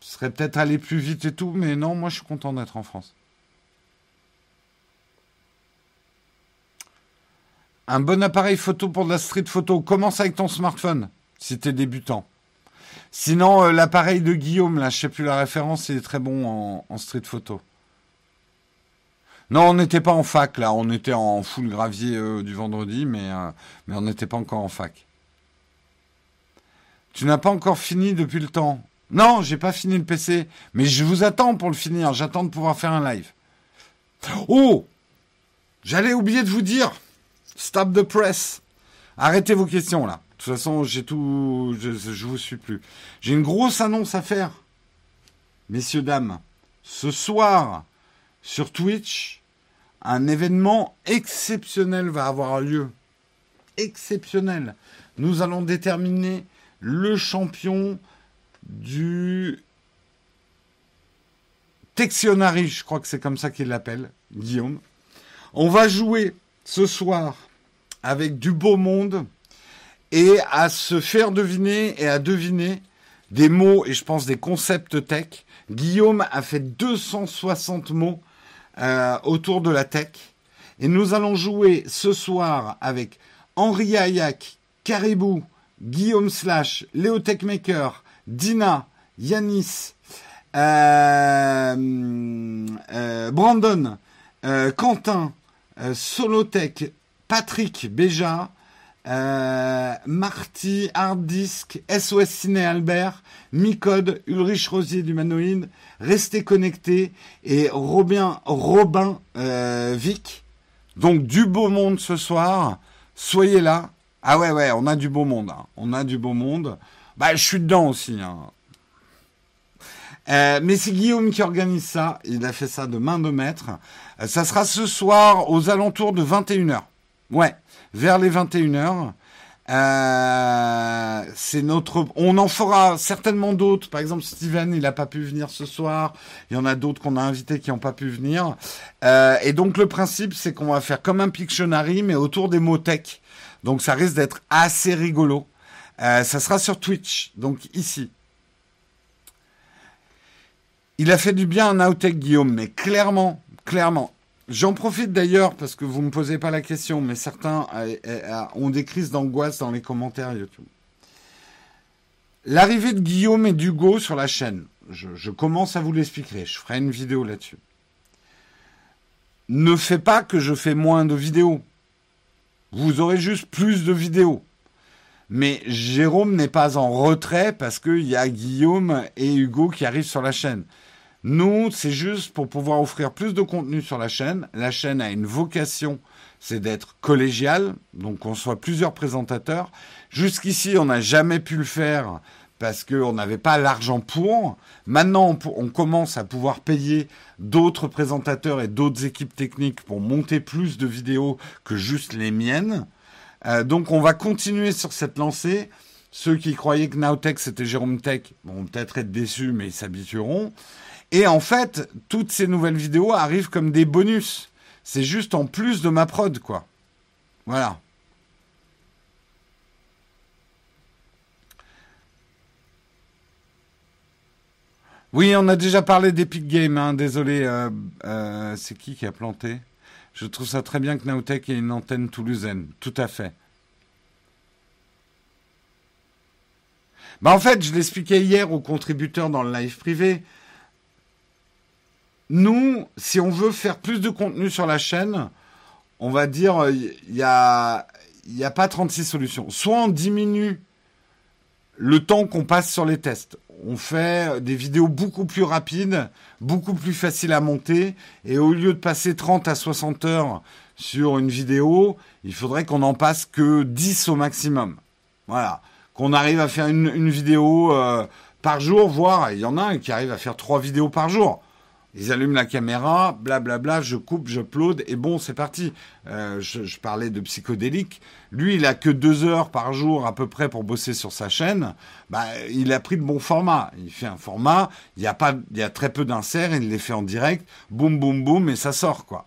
serait peut-être aller plus vite et tout, mais non, moi je suis content d'être en France. Un bon appareil photo pour de la street photo. Commence avec ton smartphone, si tu es débutant. Sinon, euh, l'appareil de Guillaume, là, je sais plus la référence, il est très bon en, street photo. Non, on n'était pas en fac là, on était en full gravier euh, du vendredi, mais, euh, mais on n'était pas encore en fac. Tu n'as pas encore fini depuis le temps Non, j'ai pas fini le PC, mais je vous attends pour le finir. J'attends de pouvoir faire un live. Oh J'allais oublier de vous dire. Stop the press. Arrêtez vos questions là. De toute façon, j'ai tout. Je, vous suis plus. J'ai une grosse annonce à faire. Messieurs, dames. Ce soir, sur Twitch, un événement exceptionnel va avoir lieu. Exceptionnel. Nous allons déterminer le champion du Texionari, je crois que c'est comme ça qu'il l'appelle, Guillaume. On va jouer ce soir avec du beau monde et à se faire deviner et à deviner des mots et je pense des concepts tech. Guillaume a fait 260 mots euh, autour de la tech et nous allons jouer ce soir avec Henri Ayac, Caribou, Guillaume Slash, Léo Techmaker, Dina, Yanis, euh, euh, Brandon, Quentin, Solotech, Patrick Béja, Marty Harddisk, SOS Ciné Albert, Micode, Ulrich Rosier d'Humanoïde, Restez connectés et Robin, Robin Vic. Donc du beau monde ce soir. Soyez là. Ah ouais, ouais, on a du beau monde. Hein. On a du beau monde. Bah, je suis dedans aussi. Hein. Euh, mais c'est Guillaume qui organise ça. Il a fait ça de main de maître. Euh, ça sera ce soir aux alentours de 21h. Ouais, vers les 21h. Euh, c'est notre. On en fera certainement d'autres. Par exemple, Steven, il n'a pas pu venir ce soir. Il y en a d'autres qu'on a invités qui n'ont pas pu venir. Euh, et donc le principe, c'est qu'on va faire comme un Pictionary, mais autour des mots tech. Donc ça risque d'être assez rigolo. Euh, ça sera sur Twitch, donc ici. Il a fait du bien à Nowtech Guillaume, mais clairement, clairement. J'en profite d'ailleurs parce que vous ne me posez pas la question, mais certains euh, euh, ont des crises d'angoisse dans les commentaires YouTube. L'arrivée de Guillaume et d'Hugo sur la chaîne, je, je commence à vous l'expliquer, je ferai une vidéo là-dessus. Ne fait pas que je fais moins de vidéos. Vous aurez juste plus de vidéos. Mais Jérôme n'est pas en retrait parce qu'il y a Guillaume et Hugo qui arrivent sur la chaîne. Nous, c'est juste pour pouvoir offrir plus de contenu sur la chaîne. La chaîne a une vocation, c'est d'être collégiale, donc qu'on soit plusieurs présentateurs. Jusqu'ici, on n'a jamais pu le faire parce qu'on n'avait pas l'argent pour. Maintenant, on, commence à pouvoir payer d'autres présentateurs et d'autres équipes techniques pour monter plus de vidéos que juste les miennes. Euh, donc, on va continuer sur cette lancée. Ceux qui croyaient que Nowtech c'était Jérôme Tech vont peut-être être déçus, mais ils s'habitueront. Et en fait, toutes ces nouvelles vidéos arrivent comme des bonus. C'est juste en plus de ma prod, quoi. Voilà. Oui, on a déjà parlé d'Epic Games, hein, désolé. Euh, euh, c'est qui qui a planté? Je trouve ça très bien que Naotech ait une antenne toulousaine. Tout à fait. Bah en fait, je l'expliquais hier aux contributeurs dans le live privé. Nous, si on veut faire plus de contenu sur la chaîne, on va dire, il n'y a, a pas 36 solutions. Soit on diminue le temps qu'on passe sur les tests on fait des vidéos beaucoup plus rapides, beaucoup plus faciles à monter, et au lieu de passer 30 à 60 heures sur une vidéo, il faudrait qu'on en passe que 10 au maximum. Voilà. Qu'on arrive à faire une, vidéo euh, par jour, voire il y en a un qui arrive à faire trois vidéos par jour. Ils allument la caméra, blablabla, bla bla, je coupe, je j'upload, et bon, c'est parti. Euh, je, parlais de psychodélique. Lui, il a que deux heures par jour à peu près pour bosser sur sa chaîne. Bah, il a pris le bon format. Il fait un format, il y a pas, il y a très peu d'inserts, il les fait en direct, boum, boum, boum, et ça sort, quoi.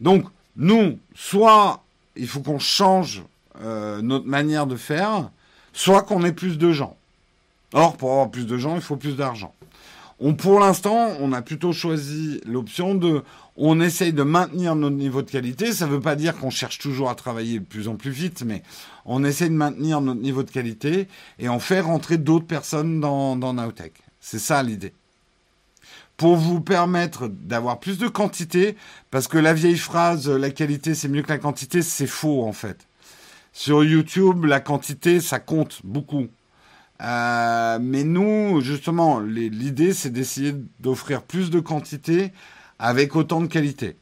Donc, nous, soit il faut qu'on change euh, notre manière de faire, soit qu'on ait plus de gens. Or, pour avoir plus de gens, il faut plus d'argent. On, pour l'instant, on a plutôt choisi l'option de, on essaye de maintenir notre niveau de qualité. Ça ne veut pas dire qu'on cherche toujours à travailler de plus en plus vite, mais on essaie de maintenir notre niveau de qualité et on fait rentrer d'autres personnes dans, dans. C'est ça l'idée. pour vous permettre d'avoir plus de quantité, parce que la vieille phrase la qualité c'est mieux que la quantité, c'est faux en fait. Sur YouTube, la quantité, ça compte beaucoup. Euh, mais nous, justement, l'idée, c'est d'essayer d'offrir plus de quantité avec autant de qualité.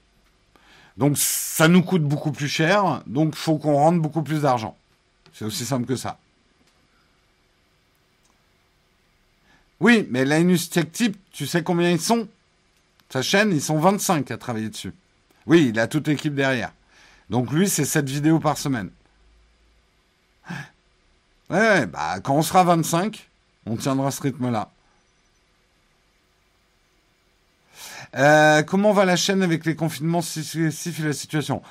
Donc, ça nous coûte beaucoup plus cher, donc il faut qu'on rentre beaucoup plus d'argent. C'est aussi simple que ça. Oui, mais Linus Tech Tip, tu sais combien ils sont? Sa chaîne, ils sont 25 à travailler dessus. Oui, il a toute l'équipe derrière. Donc lui, c'est 7 vidéos par semaine. Ouais, bah, quand on sera 25, on tiendra ce rythme-là. Euh, comment va la chaîne avec les confinements successifs et la situation?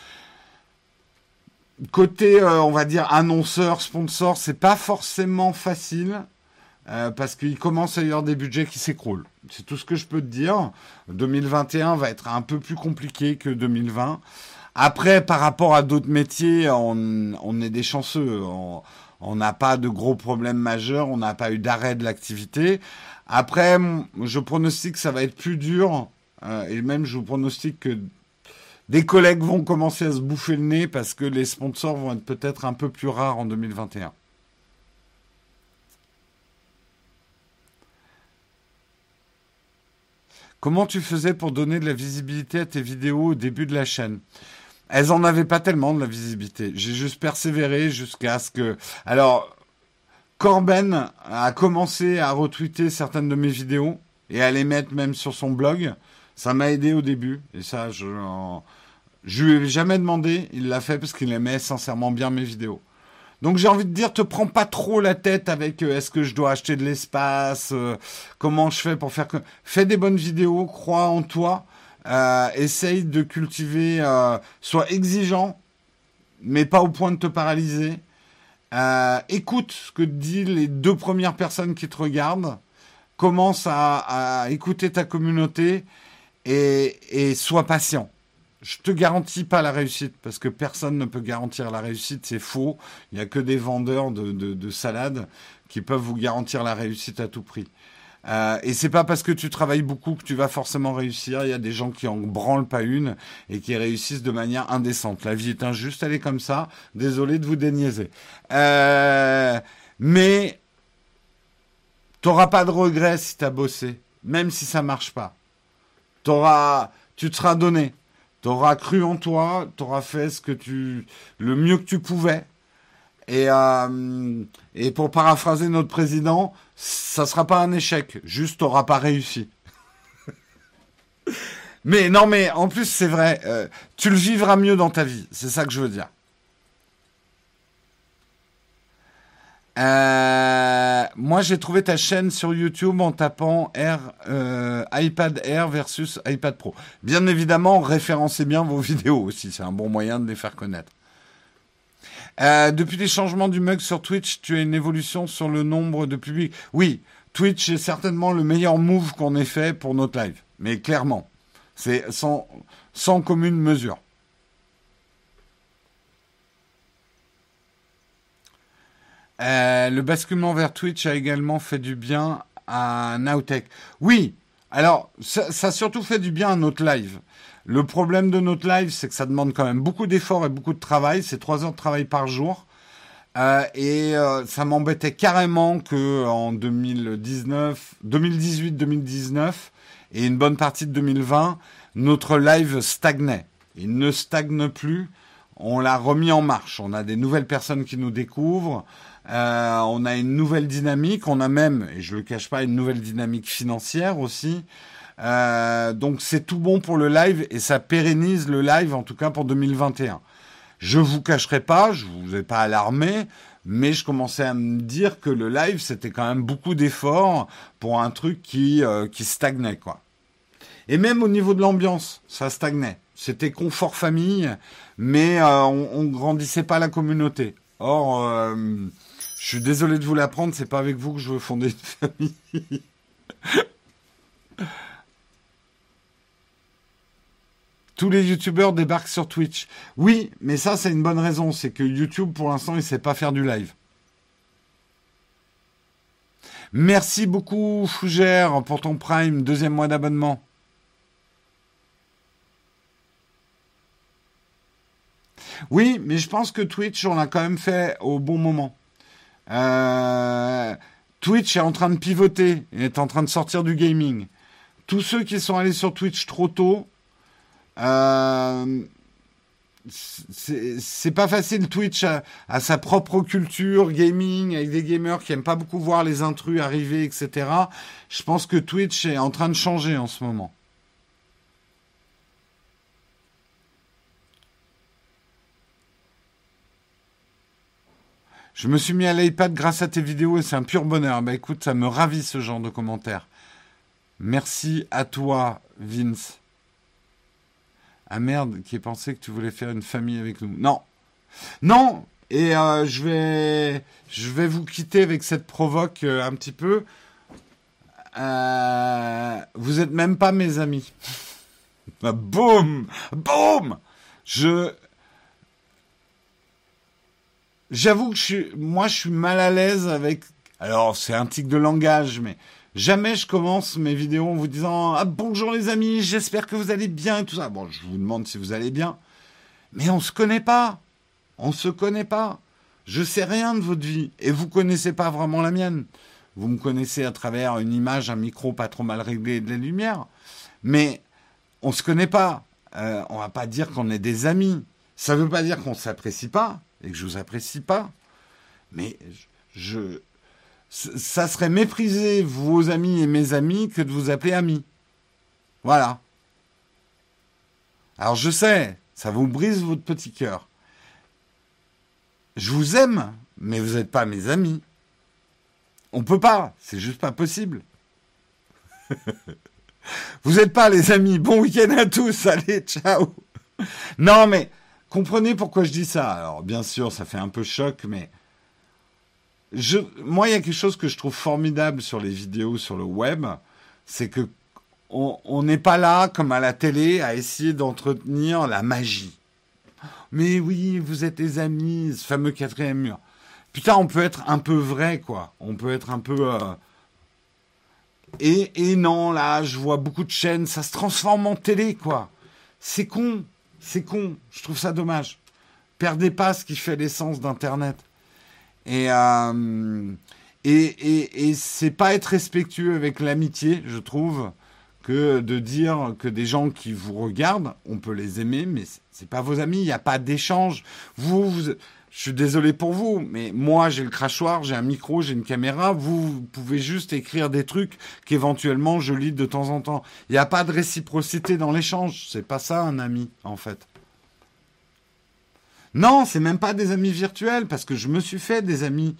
Côté, euh, on va dire, annonceur, sponsor, c'est pas forcément facile. Euh, parce qu'il commence à y avoir des budgets qui s'écroulent. C'est tout ce que je peux te dire. 2021 va être un peu plus compliqué que 2020. Après, par rapport à d'autres métiers, on, est des chanceux. On n'a pas de gros problèmes majeurs, on n'a pas eu d'arrêt de l'activité. Après, je pronostique que ça va être plus dur. Euh, et même, je vous pronostique que des collègues vont commencer à se bouffer le nez parce que les sponsors vont être peut-être un peu plus rares en 2021. Comment tu faisais pour donner de la visibilité à tes vidéos au début de la chaîne? Elles en avaient pas tellement de la visibilité. J'ai juste persévéré jusqu'à ce que... Alors, Corben a commencé à retweeter certaines de mes vidéos et à les mettre même sur son blog. Ça m'a aidé au début. Et ça, je, je lui ai jamais demandé. Il l'a fait parce qu'il aimait sincèrement bien mes vidéos. Donc j'ai envie de dire, te prends pas trop la tête avec euh, est-ce que je dois acheter de l'espace, euh, comment je fais pour faire que... Fais des bonnes vidéos, crois en toi, euh, essaye de cultiver, sois exigeant, mais pas au point de te paralyser. écoute ce que disent les deux premières personnes qui te regardent, commence à, écouter ta communauté et, et sois patient je te garantis pas la réussite parce que personne ne peut garantir la réussite, c'est faux. Il n'y a que des vendeurs de, salades qui peuvent vous garantir la réussite à tout prix. Euh, et c'est pas parce que tu travailles beaucoup que tu vas forcément réussir. Il y a des gens qui en branlent pas une et qui réussissent de manière indécente. La vie est injuste, elle est comme ça. Désolé de vous déniaiser. Euh, mais t'auras pas de regrets si tu as bossé, même si ça marche pas. T'auras, tu te seras donné. Tu auras cru en toi, tu auras fait ce que tu, le mieux que tu pouvais. Et, euh, et pour paraphraser notre président, ça sera pas un échec, juste t'auras pas réussi. mais non, mais en plus c'est vrai, euh, tu le vivras mieux dans ta vie, c'est ça que je veux dire. Euh, moi, j'ai trouvé ta chaîne sur YouTube en tapant Air, iPad Air versus iPad Pro. Bien évidemment, référencez bien vos vidéos aussi. C'est un bon moyen de les faire connaître. Euh, depuis les changements du mug sur Twitch, tu as une évolution sur le nombre de publics. Oui, Twitch est certainement le meilleur move qu'on ait fait pour notre live. Mais clairement, c'est sans, sans commune mesure. Euh, le basculement vers Twitch a également fait du bien à Nowtech. Oui, alors ça, ça, surtout fait du bien à notre live. Le problème de notre live, c'est que ça demande quand même beaucoup d'efforts et beaucoup de travail. C'est trois heures de travail par jour. Euh, et euh, ça m'embêtait carrément que en 2019, 2018, 2019 et une bonne partie de 2020, notre live stagnait. Il ne stagne plus. On l'a remis en marche. On a des nouvelles personnes qui nous découvrent. Euh, on a une nouvelle dynamique, on a même, et je le cache pas, une nouvelle dynamique financière aussi. Euh, donc c'est tout bon pour le live et ça pérennise le live en tout cas pour 2021. Je vous cacherai pas, je vous ai pas alarmé, mais je commençais à me dire que le live c'était quand même beaucoup d'efforts pour un truc qui euh, qui stagnait quoi. Et même au niveau de l'ambiance, ça stagnait. C'était confort famille, mais on, on grandissait pas la communauté. Or je suis désolé de vous l'apprendre, c'est pas avec vous que je veux fonder une famille. Tous les youtubeurs débarquent sur Twitch. Oui, mais ça c'est une bonne raison, c'est que YouTube pour l'instant il sait pas faire du live. Merci beaucoup, Fougère, pour ton Prime, deuxième mois d'abonnement. Oui, mais je pense que Twitch, on l'a quand même fait au bon moment. Euh, Twitch est en train de pivoter, est en train de sortir du gaming. Tous ceux qui sont allés sur Twitch trop tôt, euh, c'est pas facile. Twitch a, sa propre culture gaming avec des gamers qui aiment pas beaucoup voir les intrus arriver, etc. Je pense que Twitch est en train de changer en ce moment. Je me suis mis à l'iPad grâce à tes vidéos et c'est un pur bonheur. Bah écoute, ça me ravit ce genre de commentaires. Merci à toi, Vince. Ah merde, qui pensé que tu voulais faire une famille avec nous. Non. Non Et euh, je, vais, je vais vous quitter avec cette provoque euh, un petit peu. Euh, vous êtes même pas mes amis. Boum Boum Je... J'avoue que je suis, moi je suis mal à l'aise avec... Alors c'est un tic de langage, mais Jamais je commence mes vidéos en vous disant ah, bonjour les amis, j'espère que vous allez bien et tout ça. Bon, je vous demande si vous allez bien. Mais on se connaît pas. On se connaît pas. Je sais rien de votre vie et vous connaissez pas vraiment la mienne. Vous me connaissez à travers une image, un micro pas trop mal réglé de la lumière. Mais on se connaît pas. Euh, on va pas dire qu'on est des amis. Ça veut pas dire qu'on s'apprécie pas et que je vous apprécie pas. Mais je, ça serait mépriser vos amis et mes amis que de vous appeler amis. Voilà. Alors je sais, ça vous brise votre petit cœur. Je vous aime, mais vous n'êtes pas mes amis. On peut pas, c'est juste pas possible. vous n'êtes pas les amis. Bon week-end à tous, allez, ciao. Non mais comprenez pourquoi je dis ça. Alors bien sûr, ça fait un peu choc, mais je, moi, il y a quelque chose que je trouve formidable sur les vidéos sur le web, c'est que on n'est pas là comme à la télé à essayer d'entretenir la magie. Mais oui, vous êtes des amis, ce fameux quatrième mur. Putain, on peut être un peu vrai, quoi. On peut être un peu. Euh, et, et non, là, je vois beaucoup de chaînes, ça se transforme en télé, quoi. C'est con, c'est con. Je trouve ça dommage. Perdez pas ce qui fait l'essence d'Internet. Et, euh, et, et, et c'est pas être respectueux avec l'amitié, je trouve, que de dire que des gens qui vous regardent, on peut les aimer, mais c'est pas vos amis, il n'y a pas d'échange. Vous, vous, je suis désolé pour vous, mais moi j'ai le crachoir, j'ai un micro, j'ai une caméra, vous, vous pouvez juste écrire des trucs qu'éventuellement je lis de temps en temps. Il n'y a pas de réciprocité dans l'échange, c'est pas ça un ami en fait. Non, c'est même pas des amis virtuels, parce que je me suis fait des amis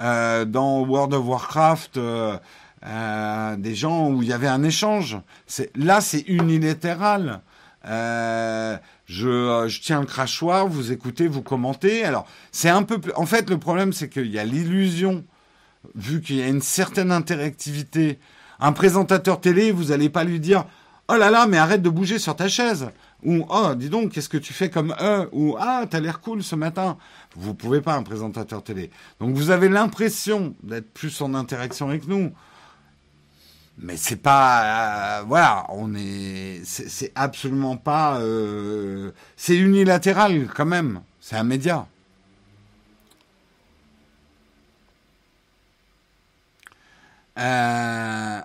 euh, dans World of Warcraft, euh, euh, des gens où il y avait un échange. Là, c'est unilatéral. Je, tiens le crachoir, vous écoutez, vous commentez. En fait, le problème, c'est qu'il y a l'illusion, vu qu'il y a une certaine interactivité. Un présentateur télé, vous n'allez pas lui dire « Oh là là, mais arrête de bouger sur ta chaise !» Ou oh dis donc qu'est-ce que tu fais comme eux ou ah t'as l'air cool ce matin. Vous pouvez pas un présentateur télé. Donc vous avez l'impression d'être plus en interaction avec nous. Mais c'est pas euh, voilà on est c'est absolument pas euh, c'est unilatéral quand même. C'est un média. Euh,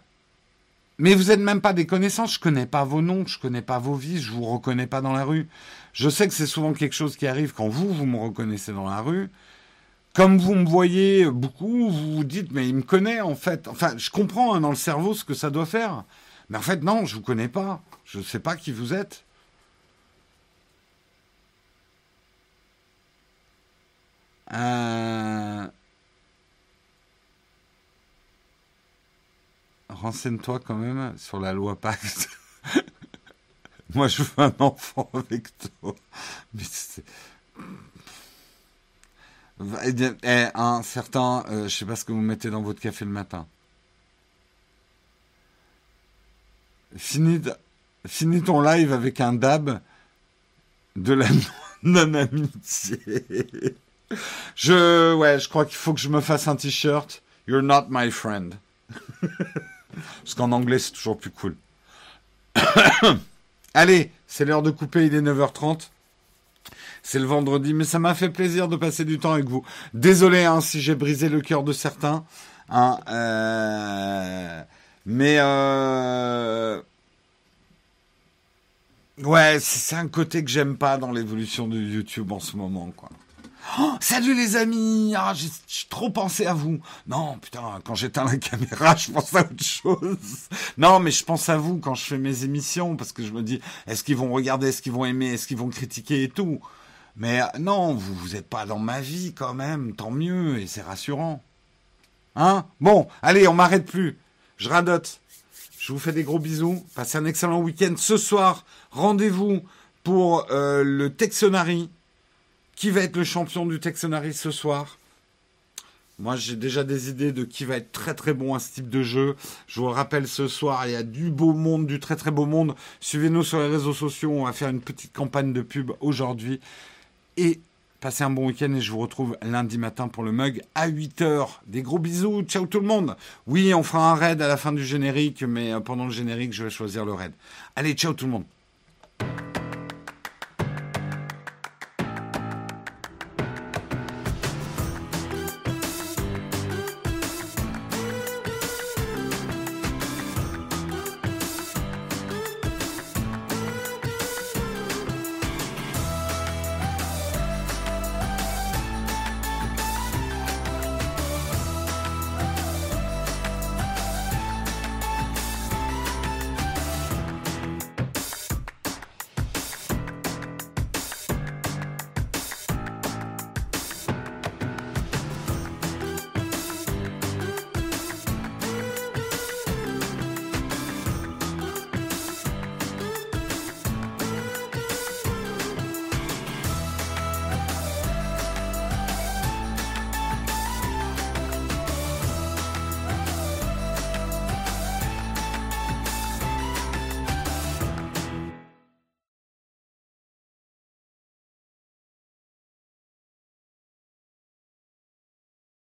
mais vous n'êtes même pas des connaissances, je connais pas vos noms, je connais pas vos vies, je vous reconnais pas dans la rue. Je sais que c'est souvent quelque chose qui arrive quand vous, vous me reconnaissez dans la rue. Comme vous me voyez beaucoup, vous vous dites, mais il me connaît en fait. Enfin, je comprends hein, dans le cerveau ce que ça doit faire. Mais en fait, non, je vous connais pas. Je ne sais pas qui vous êtes. Euh... renseigne-toi quand même sur la loi Pacte. Moi, je veux un enfant avec toi. Mais c'est... Eh, un certain, euh, je sais pas ce que vous mettez dans votre café le matin. Finis, finis ton live avec un dab de la non-amitié. Je, ouais, je crois qu'il faut que je me fasse un t-shirt You're not my friend. Parce qu'en anglais, c'est toujours plus cool. Allez, c'est l'heure de couper, il est 9h30. C'est le vendredi, mais ça m'a fait plaisir de passer du temps avec vous. Désolé hein, si j'ai brisé le cœur de certains. Hein, euh, mais euh, ouais, c'est un côté que j'aime pas dans l'évolution de YouTube en ce moment, quoi. Oh, salut les amis ah, J'ai trop pensé à vous. Non, putain, quand j'éteins la caméra, je pense à autre chose. Non, mais je pense à vous quand je fais mes émissions, parce que je me dis, est-ce qu'ils vont regarder, est-ce qu'ils vont aimer, est-ce qu'ils vont critiquer et tout. Mais euh, non, vous vous êtes pas dans ma vie quand même, tant mieux, et c'est rassurant. Hein? Bon, allez, on m'arrête plus. Je radote. Je vous fais des gros bisous. Passez un excellent week-end. Ce soir, rendez-vous pour euh, le Texonari. Qui va être le champion du Texonari ce soir? Moi, j'ai déjà des idées de qui va être très très bon à ce type de jeu. Je vous rappelle ce soir, il y a du beau monde, du très très beau monde. Suivez-nous sur les réseaux sociaux. On va faire une petite campagne de pub aujourd'hui. Et passez un bon week-end et je vous retrouve lundi matin pour le mug à 8h. Des gros bisous. Ciao tout le monde. Oui, on fera un raid à la fin du générique, mais euh, pendant le générique, je vais choisir le raid. Allez, ciao tout le monde.